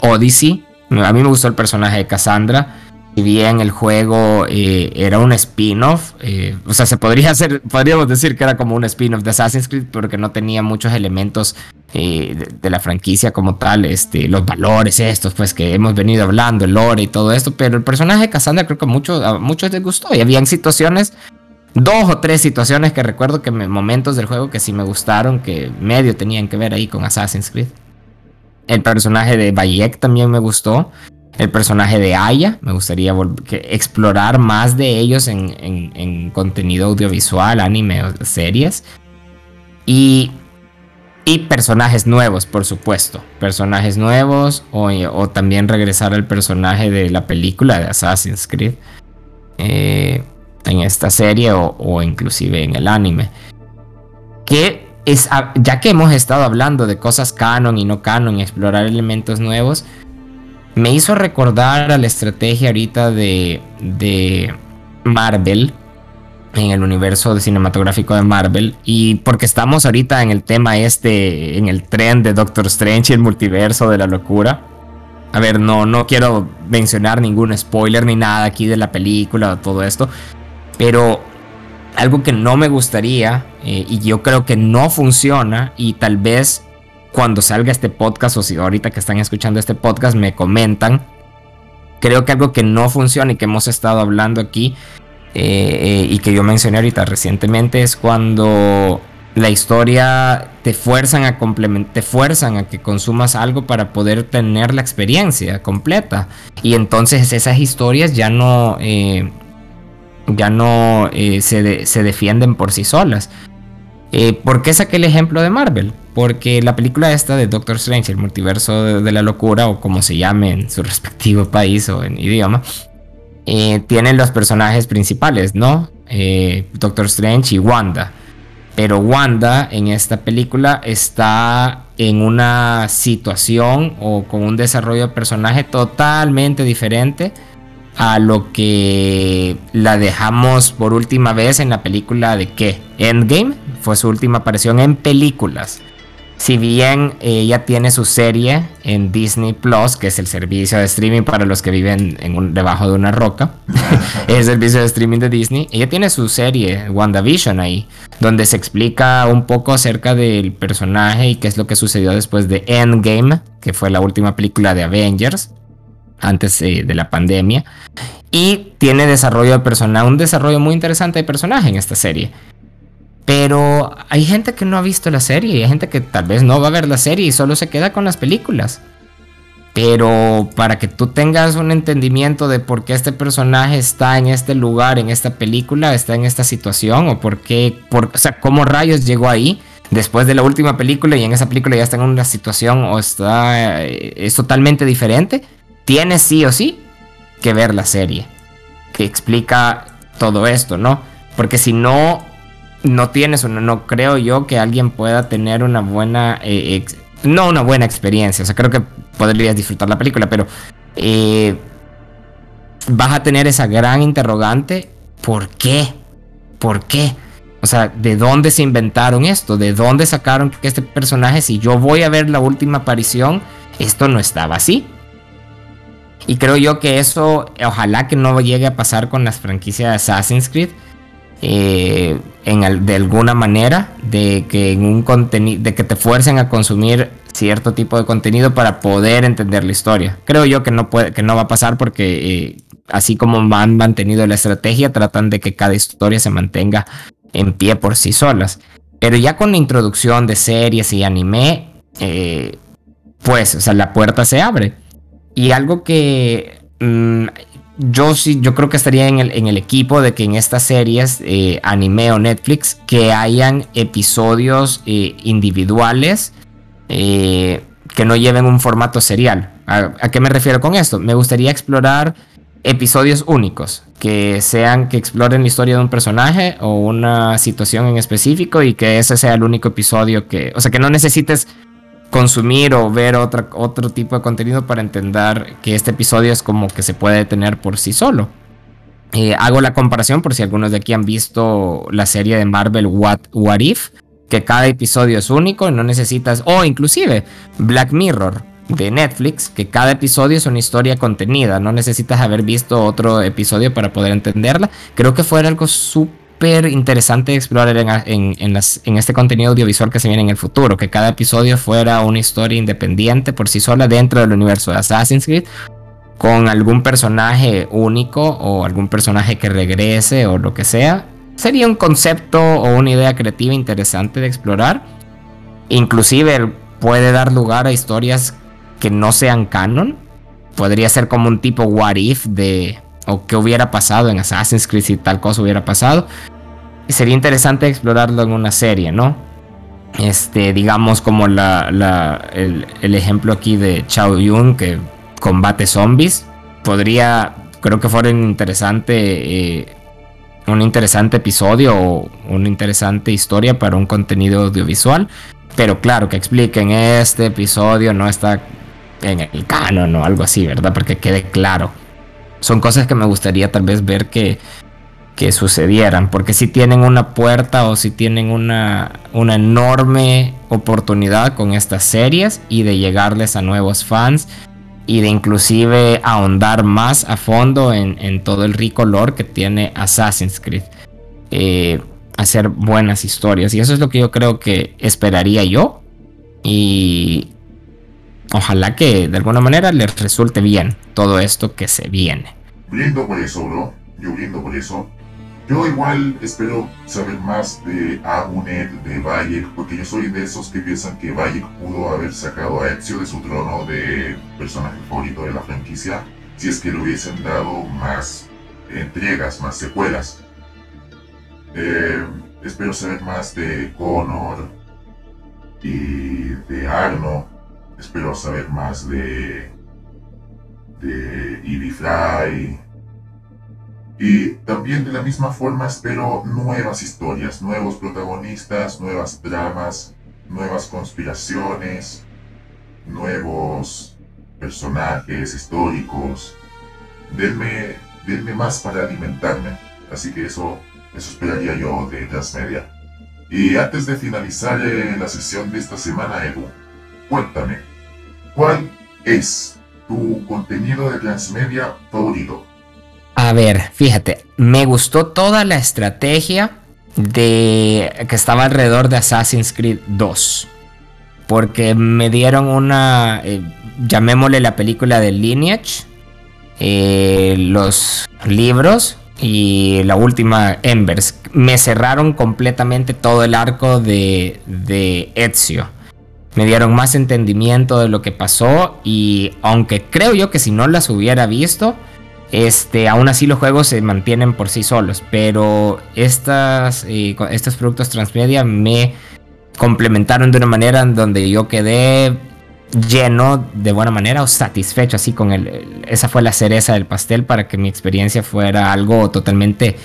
Odyssey. A mí me gustó el personaje de Cassandra. Si bien el juego eh, era un spin-off, eh, o sea, se podría hacer, podríamos decir que era como un spin-off de Assassin's Creed, porque no tenía muchos elementos eh, de, la franquicia como tal, este, los valores estos, pues que hemos venido hablando, el lore y todo esto, pero el personaje de Cassandra creo que a muchos, a muchos les gustó y habían situaciones, dos o tres situaciones que recuerdo que momentos del juego que sí me gustaron, que medio tenían que ver ahí con Assassin's Creed. El personaje de Bayek también me gustó. El personaje de Aya, me gustaría explorar más de ellos en, contenido audiovisual, anime o series. Y, personajes nuevos, por supuesto. Personajes nuevos o, también regresar al personaje de la película de Assassin's Creed. Eh, en esta serie o, inclusive en el anime. Que ya que hemos estado hablando de cosas canon y no canon explorar elementos nuevos, me hizo recordar a la estrategia ahorita de, de Marvel en el universo cinematográfico de Marvel y porque estamos ahorita en el tema este, en el tren de Doctor Strange y el multiverso de la locura. A ver, no, no quiero mencionar ningún spoiler ni nada aquí de la película o todo esto, pero algo que no me gustaría eh, y yo creo que no funciona y tal vez cuando salga este podcast o si ahorita que están escuchando este podcast me comentan, creo que algo que no funciona y que hemos estado hablando aquí eh, eh, y que yo mencioné ahorita recientemente es cuando la historia te fuerzan a te fuerzan a que consumas algo para poder tener la experiencia completa y entonces esas historias ya no ya no eh, se, se, defienden por sí solas. Eh, ¿Por qué saqué el ejemplo de Marvel? Porque la película esta de Doctor Strange, el multiverso de, la locura, o como se llame en su respectivo país o en idioma, eh, tienen los personajes principales, ¿no? Doctor Strange y Wanda. Pero Wanda en esta película está en una situación o con un desarrollo de personaje totalmente diferente a lo que la dejamos por última vez en la película de qué? Endgame fue su última aparición en películas. Si bien ella tiene su serie en Disney Plus, que es el servicio de streaming para los que viven en debajo de una roca, es el servicio de streaming de Disney, ella tiene su serie WandaVision ahí, donde se explica un poco acerca del personaje y qué es lo que sucedió después de Endgame, que fue la última película de Avengers antes de la pandemia. Y tiene desarrollo de personaje, un desarrollo muy interesante de personaje en esta serie. Pero hay gente que no ha visto la serie y hay gente que tal vez no va a ver la serie y solo se queda con las películas. Pero para que tú tengas un entendimiento de por qué este personaje está en este lugar, en esta película, está en esta situación, o por qué, por, o sea, cómo rayos llegó ahí después de la última película y en esa película ya está en una situación o está, eh, es totalmente diferente tienes sí o sí que ver la serie que explica todo esto, ¿no? Porque si no, no tienes o no, creo yo que alguien pueda tener una buena, eh, no una buena experiencia, o sea, creo que podrías disfrutar la película, pero eh, vas a tener esa gran interrogante, ¿por qué? ¿Por qué? O sea, ¿de dónde se inventaron esto? ¿De dónde sacaron que este personaje, si yo voy a ver la última aparición, esto no estaba así? Y creo yo que eso, ojalá que no llegue a pasar con las franquicias de Assassin's Creed. eh, de alguna manera de que en un de que te fuercen a consumir cierto tipo de contenido para poder entender la historia. Creo yo que no puede que no va a pasar porque eh, así como han mantenido la estrategia tratan de que cada historia se mantenga en pie por sí solas. Pero ya con la introducción de series y anime, eh, pues, o sea, la puerta se abre. Y algo que mm, yo sí, yo creo que estaría en el, en el equipo de que en estas series, eh, anime o Netflix, que hayan episodios eh, individuales que no lleven un formato serial. ¿A qué me refiero con esto? Me gustaría explorar episodios únicos que sean que exploren la historia de un personaje o una situación en específico y que ese sea el único episodio que, o sea, que no necesites consumir o ver otro tipo de contenido para entender que este episodio es como que se puede tener por sí solo. Eh, hago la comparación por si algunos de aquí han visto la serie de Marvel What, What If, que cada episodio es único no necesitas, o inclusive Black Mirror, de Netflix, que cada episodio es una historia contenida, no necesitas haber visto otro episodio para poder entenderla. Creo que fue algo súper interesante explorar en, en, este contenido audiovisual que se viene en el futuro, que cada episodio fuera una historia independiente por sí sola dentro del universo de Assassin's Creed, con algún personaje único o algún personaje que regrese o lo que sea. Sería un concepto o una idea creativa interesante de explorar. Inclusive puede dar lugar a historias que no sean canon. Podría ser como un tipo what if de o qué hubiera pasado en Assassin's Creed si tal cosa hubiera pasado. Sería interesante explorarlo en una serie, ¿no? Este, digamos como la, el, ejemplo aquí de Chao Yun que combate zombies. Podría, creo que fuera un interesante, eh, un interesante episodio o una interesante historia para un contenido audiovisual. Pero claro, que expliquen este episodio no está en el canon o algo así, ¿verdad? Porque quede claro. Son cosas que me gustaría tal vez ver que, que sucedieran, porque si tienen una puerta o si tienen una, una enorme oportunidad con estas series y de llegarles a nuevos fans y de inclusive ahondar más a fondo en, todo el rico lore que tiene Assassin's Creed. Eh, hacer buenas historias y eso es lo que yo creo que esperaría yo y ojalá que de alguna manera les resulte bien todo esto que se viene. Brindo por eso, bro. Brindo por eso. Yo igual espero saber más de Amunet, de Bayek, porque yo soy de esos que piensan que Bayek pudo haber sacado a Ezio de su trono de personaje favorito de la franquicia si es que le hubiesen dado más entregas, más secuelas. Eh, espero saber más de Connor y de Arno espero saber más de, de Ivy Fly. Y también de la misma forma espero nuevas historias, nuevos protagonistas, nuevas dramas, nuevas conspiraciones, nuevos personajes históricos. Denme, denme más para alimentarme. Así que eso, eso esperaría yo de Transmedia. Y antes de finalizar eh, la sesión de esta semana, Edu, cuéntame, ¿Cuál es tu contenido de transmedia favorito? A ver, fíjate, me gustó toda la estrategia de que estaba alrededor de Assassin's Creed 2. Porque me dieron una, eh, llamémosle la película de Lineage, eh, los libros y la última Embers. Me cerraron completamente todo el arco de, de Ezio me dieron más entendimiento de lo que pasó y aunque creo yo que si no las hubiera visto, este, aún así los juegos se mantienen por sí solos, pero estas, eh, estos productos transmedia me complementaron de una manera en donde yo quedé lleno de buena manera o satisfecho así con el, esa fue la cereza del pastel para que mi experiencia fuera algo totalmente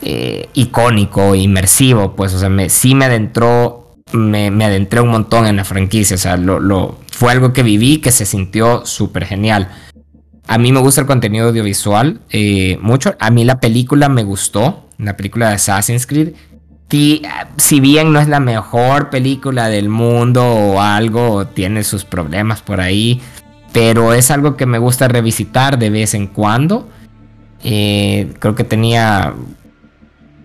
eh, icónico, inmersivo, pues o sea, me, sí me adentró me, adentré un montón en la franquicia. O sea, lo, fue algo que viví que se sintió súper genial. A mí me gusta el contenido audiovisual eh, mucho. A mí la película me gustó, la película de Assassin's Creed. Si bien no es la mejor película del mundo o algo, tiene sus problemas por ahí, pero es algo que me gusta revisitar de vez en cuando. Eh, creo que tenía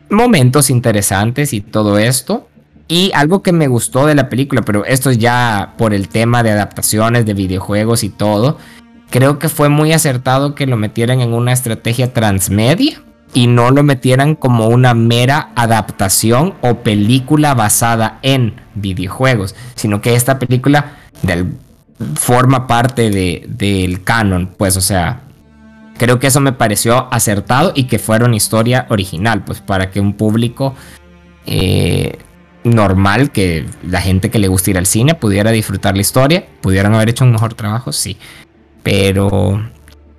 momentos interesantes y todo esto. Y algo que me gustó de la película, pero esto es ya por el tema de adaptaciones de videojuegos y todo, creo que fue muy acertado que lo metieran en una estrategia transmedia y no lo metieran como una mera adaptación o película basada en videojuegos, sino que esta película forma parte de, del canon, pues o sea, creo que eso me pareció acertado y que fuera una historia original, pues para que un público eh, normal, que la gente que le gusta ir al cine pudiera disfrutar la historia, pudieran haber hecho un mejor trabajo, sí, pero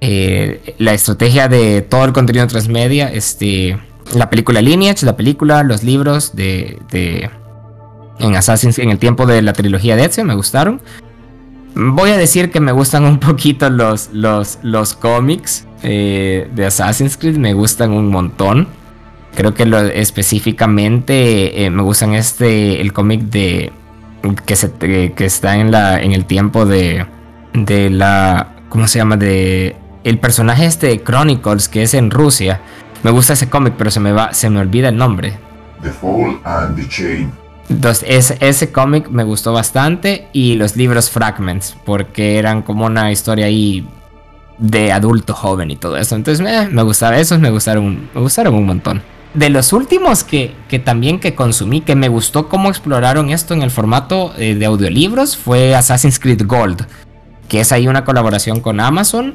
eh, la estrategia de todo el contenido transmedia, este, la película Lineage, la película, los libros de, de en Assassin's en el tiempo de la trilogía de Ezio me gustaron. Voy a decir que me gustan un poquito los, los, los cómics eh, de Assassin's Creed, me gustan un montón. Creo que lo, específicamente eh, me gustan este, el cómic de que, se, que está en, la, en el tiempo de, de la, ¿cómo se llama? De el personaje este de Chronicles, que es en Rusia, me gusta ese cómic, pero se me va, se me olvida el nombre. The Fall and the Chain. Entonces, ese, cómic me gustó bastante y los libros Fragments, porque eran como una historia ahí de adulto joven y todo eso. Entonces eh, me gustaba esos, me gustaron, me gustaron un montón. De los últimos que, que, también que consumí, que me gustó cómo exploraron esto en el formato eh, de audiolibros, fue Assassin's Creed Gold, que es ahí una colaboración con Amazon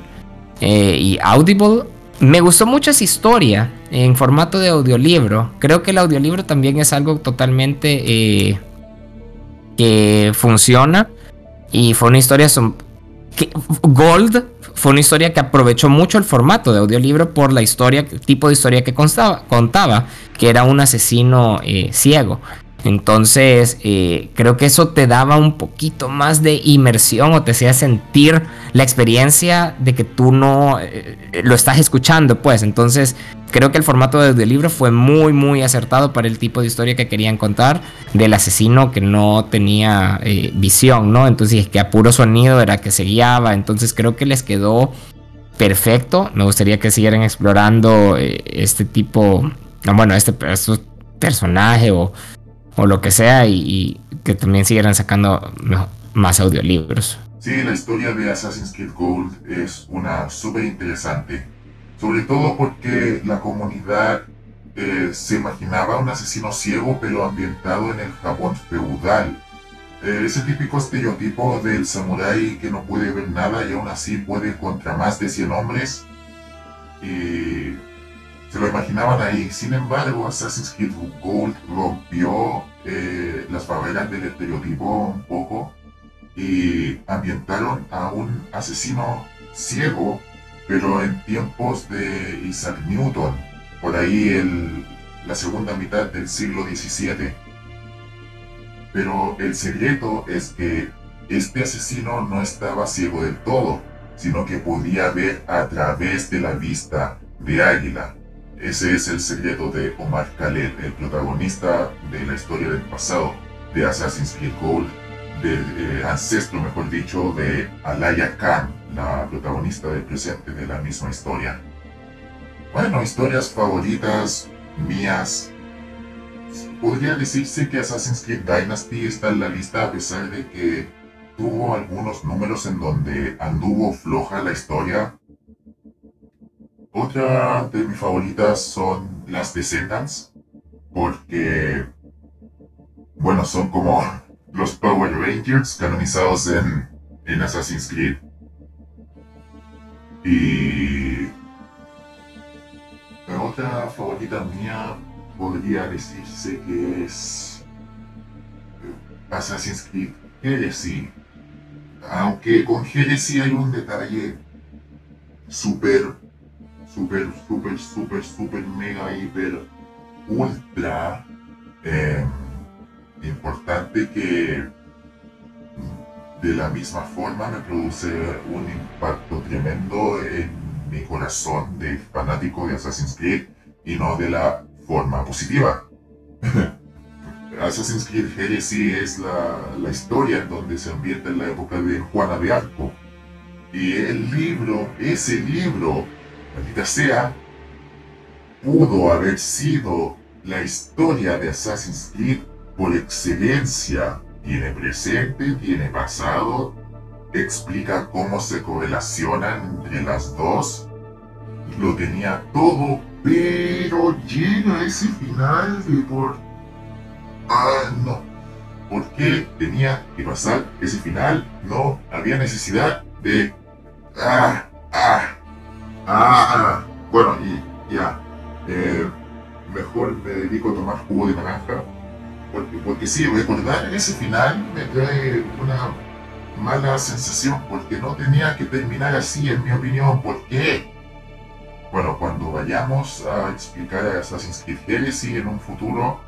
eh, y Audible. Me gustó mucho esa historia en formato de audiolibro. Creo que el audiolibro también es algo totalmente eh, que funciona. Y fue una historia... Gold fue una historia que aprovechó mucho el formato de audiolibro por la historia, tipo de historia que contaba, que era un asesino eh, ciego. Entonces, eh, creo que eso te daba un poquito más de inmersión o te hacía sentir la experiencia de que tú no eh, lo estás escuchando, pues. Entonces, creo que el formato del libro fue muy, muy acertado para el tipo de historia que querían contar del asesino que no tenía eh, visión, ¿no? Entonces, que a puro sonido era que se guiaba. Entonces, creo que les quedó perfecto. Me gustaría que siguieran explorando este tipo, bueno, este, este personaje o lo que sea y, que también siguieran sacando más audiolibros. Sí, la historia de Assassin's Creed Gold es una súper interesante, sobre todo porque la comunidad eh, se imaginaba un asesino ciego pero ambientado en el Japón feudal. Eh, ese típico estereotipo del samurái que no puede ver nada y aún así puede contra más de 100 hombres. Y se lo imaginaban ahí. Sin embargo, Assassin's Creed Gold rompió eh, las favelas del estereotipo un poco y ambientaron a un asesino ciego, pero en tiempos de Isaac Newton, por ahí el, la segunda mitad del siglo XVII. Pero el secreto es que este asesino no estaba ciego del todo, sino que podía ver a través de la vista de águila. Ese es el secreto de Omar Khaled, el protagonista de la historia del pasado de Assassin's Creed Gold, del eh, ancestro, mejor dicho, de Alaya Khan, la protagonista del presente de la misma historia. Bueno, historias favoritas mías. Podría decirse que Assassin's Creed Dynasty está en la lista a pesar de que tuvo algunos números en donde anduvo floja la historia otra de mis favoritas son las Descendants, porque, bueno, son como los Power Rangers canonizados en, en Assassin's Creed. Y otra favorita mía podría decirse que es Assassin's Creed Heresy. Aunque con Heresy hay un detalle súper súper, súper, súper, súper, mega, hiper, ultra eh, importante que de la misma forma me produce un impacto tremendo en mi corazón de fanático de Assassin's Creed y no de la forma positiva. Assassin's Creed Heresy es la, la, historia en donde se ambienta en la época de Juana de Arco. Y el libro, ese libro, maldita sea, pudo haber sido la historia de Assassin's Creed por excelencia tiene presente, tiene pasado, explica cómo se correlacionan entre las dos. Lo tenía todo, pero llega ese final de por... Ah, no. ¿Por qué tenía que pasar ese final? No había necesidad de... Ah, ah, ah. Bueno, y ya. Eh, mejor me dedico a tomar jugo de naranja. Porque, porque sí, recordar ese final me trae una mala sensación, porque no tenía que terminar así, en mi opinión. ¿Por qué? Bueno, cuando vayamos a explicar a Assassin's Creed Heresy en un futuro,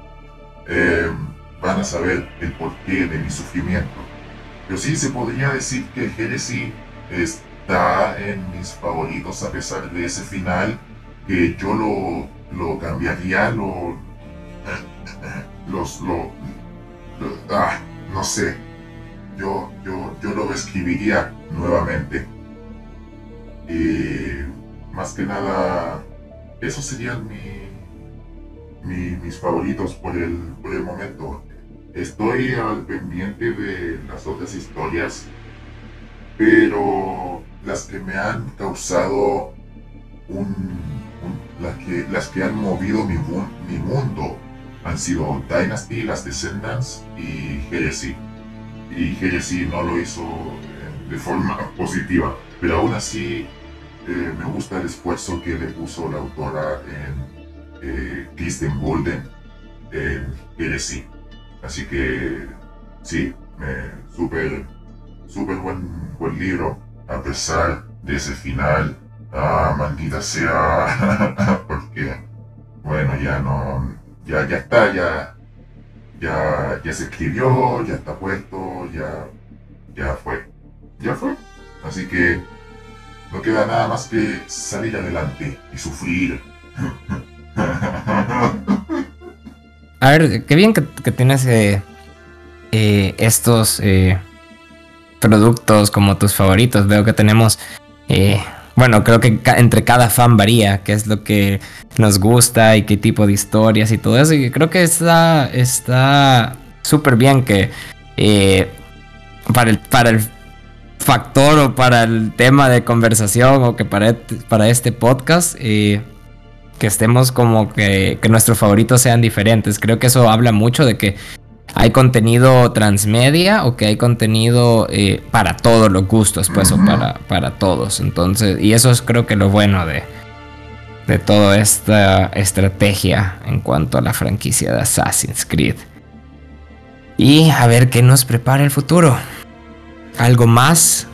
eh, van a saber el porqué de mi sufrimiento. Pero sí se podría decir que Heresy está en mis favoritos a pesar de ese final que yo lo, lo cambiaría, lo, los, lo, ah, no sé, yo, yo, yo lo escribiría nuevamente. Y más que nada, esos serían mi, mis favoritos por el, por el momento. Estoy al pendiente de las otras historias, pero las que me han causado un, las, que, las que han movido mi, mi mundo han sido Dynasty, Las Descendants y Heresy. Y Heresy no lo hizo de forma positiva, pero aún así eh, me gusta el esfuerzo que le puso la autora en eh, Kristen Golden en Heresy. Así que sí, súper, súper buen, buen libro, a pesar de ese final. Ah, maldita sea, porque, bueno, ya no, ya, ya está, ya, ya, ya se escribió, ya está puesto, ya, ya fue, ya fue. Así que no queda nada más que salir adelante y sufrir. A ver, qué bien que, tienes eh, eh, estos eh, productos como tus favoritos. Veo que tenemos, bueno, creo que entre cada fan varía qué es lo que nos gusta y qué tipo de historias y todo eso. Y creo que está está súper bien que para el para el factor o para el tema de conversación o que para, para este podcast que estemos como que, que nuestros favoritos sean diferentes. Creo que eso habla mucho de que hay contenido transmedia o que hay contenido eh, para todos los gustos, pues, o para, para todos. Entonces, y eso es creo que lo bueno de, de toda esta estrategia en cuanto a la franquicia de Assassin's Creed. Y a ver qué nos prepara el futuro. ¿Algo más?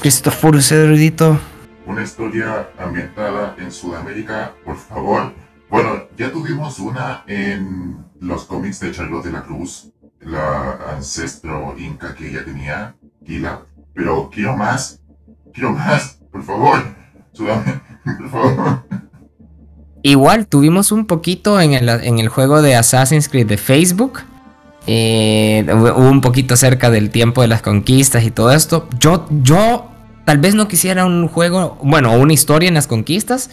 Christopher Cedrudito una historia ambientada en Sudamérica, por favor. Bueno, ya tuvimos una en los cómics de Charlotte de la Cruz, la ancestro inca que ella tenía. Pero quiero más, quiero más, por favor. Por favor. Igual tuvimos un poquito en el, en el juego de Assassin's Creed de Facebook. Eh, un poquito cerca del tiempo de las conquistas y todo esto. Yo, yo Tal vez no quisiera un juego, bueno, una historia en las conquistas.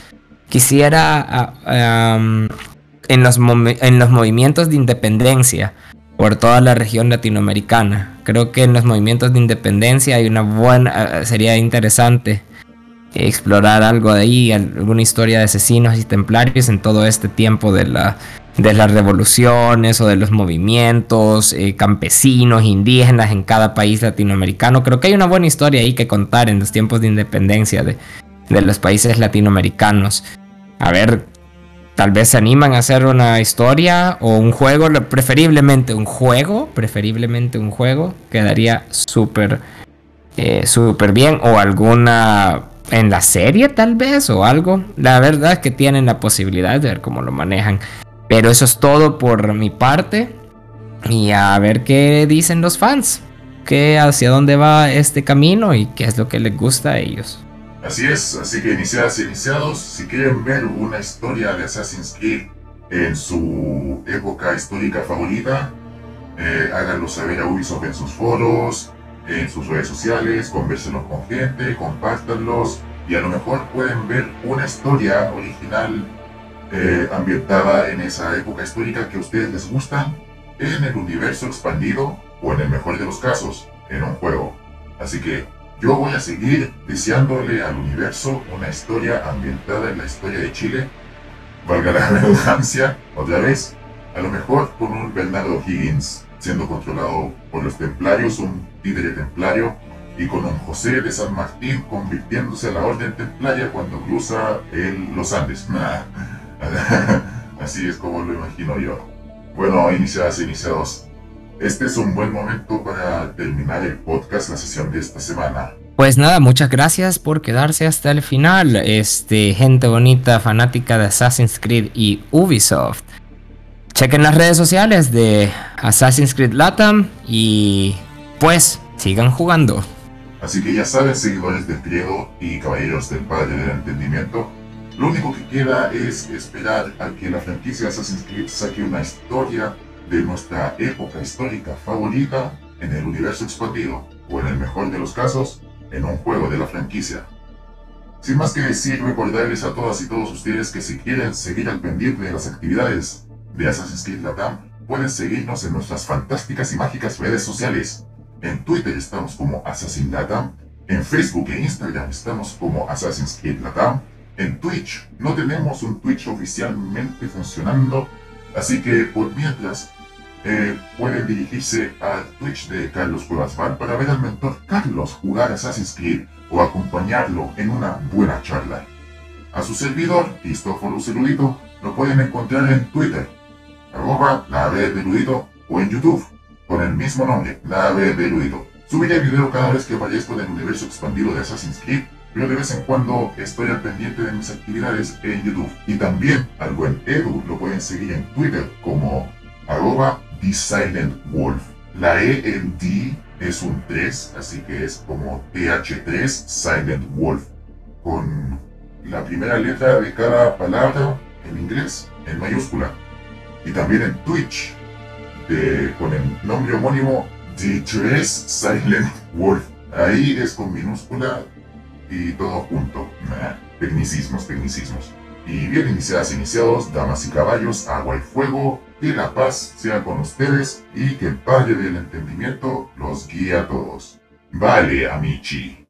Quisiera en, los en los movimientos de independencia por toda la región latinoamericana. Creo que en los movimientos de independencia hay una buena, sería interesante explorar algo de ahí, alguna historia de asesinos y templarios en todo este tiempo de la de las revoluciones o de los movimientos eh, campesinos, indígenas en cada país latinoamericano. Creo que hay una buena historia ahí que contar en los tiempos de independencia de, los países latinoamericanos. A ver, tal vez se animan a hacer una historia o un juego, preferiblemente un juego, preferiblemente un juego, quedaría súper, eh, súper bien. O alguna en la serie tal vez o algo. La verdad es que tienen la posibilidad de ver cómo lo manejan. Pero eso es todo por mi parte. Y a ver qué dicen los fans. Que hacia dónde va este camino y qué es lo que les gusta a ellos. Así es, así que iniciadas y iniciados, si quieren ver una historia de Assassin's Creed en su época histórica favorita, eh, háganlo saber a Ubisoft en sus foros, en sus redes sociales, conversenlos con gente, compártanlos y a lo mejor pueden ver una historia original eh, ambientada en esa época histórica que a ustedes les gusta, en el universo expandido o en el mejor de los casos, en un juego. Así que yo voy a seguir deseándole al universo una historia ambientada en la historia de Chile, valga la redundancia, otra vez, a lo mejor con un Bernardo Higgins siendo controlado por los templarios, un títere templario, y con un José de San Martín convirtiéndose a la orden templaria cuando cruza el, los Andes. Así es como lo imagino yo. Bueno, iniciadas iniciados, este es un buen momento para terminar el podcast, la sesión de esta semana. Pues nada, muchas gracias por quedarse hasta el final, este, gente bonita, fanática de Assassin's Creed y Ubisoft. Chequen las redes sociales de Assassin's Creed Latam y pues sigan jugando. Así que ya saben, seguidores del griego y caballeros del Padre del Entendimiento, lo único que queda es esperar a que la franquicia Assassin's Creed saque una historia de nuestra época histórica favorita en el universo expandido, o en el mejor de los casos, en un juego de la franquicia. Sin más que decir, recordarles a todas y todos ustedes que si quieren seguir al pendiente de las actividades de Assassin's Creed Latam, pueden seguirnos en nuestras fantásticas y mágicas redes sociales. En Twitter estamos como Assassin Latam, en Facebook e Instagram estamos como Assassin's Creed Latam, en Twitch no tenemos un Twitch oficialmente funcionando, así que por mientras eh, pueden dirigirse al Twitch de Carlos Cuevas para ver al mentor Carlos jugar Assassin's Creed o acompañarlo en una buena charla. A su servidor, Cristóforo Celudito, lo pueden encontrar en Twitter arroba la de Ludito o en YouTube con el mismo nombre, la ave de Ludito. Subiré video cada vez que aparezco en el universo expandido de Assassin's Creed, pero de vez en cuando estoy al pendiente de mis actividades en YouTube. Y también al buen Edu lo pueden seguir en Twitter como arroba The Silent Wolf. La E en D es un 3, así que es como TH3 Silent Wolf, con la primera letra de cada palabra en inglés en mayúscula y también en Twitch con el nombre homónimo The 3 Silent Wolf. Ahí es con minúscula y todo junto. tecnicismos, tecnicismos. Y bien iniciadas, iniciados, damas y caballos, agua y fuego, que la paz sea con ustedes y que el Padre del Entendimiento los guíe a todos. Vale, amici.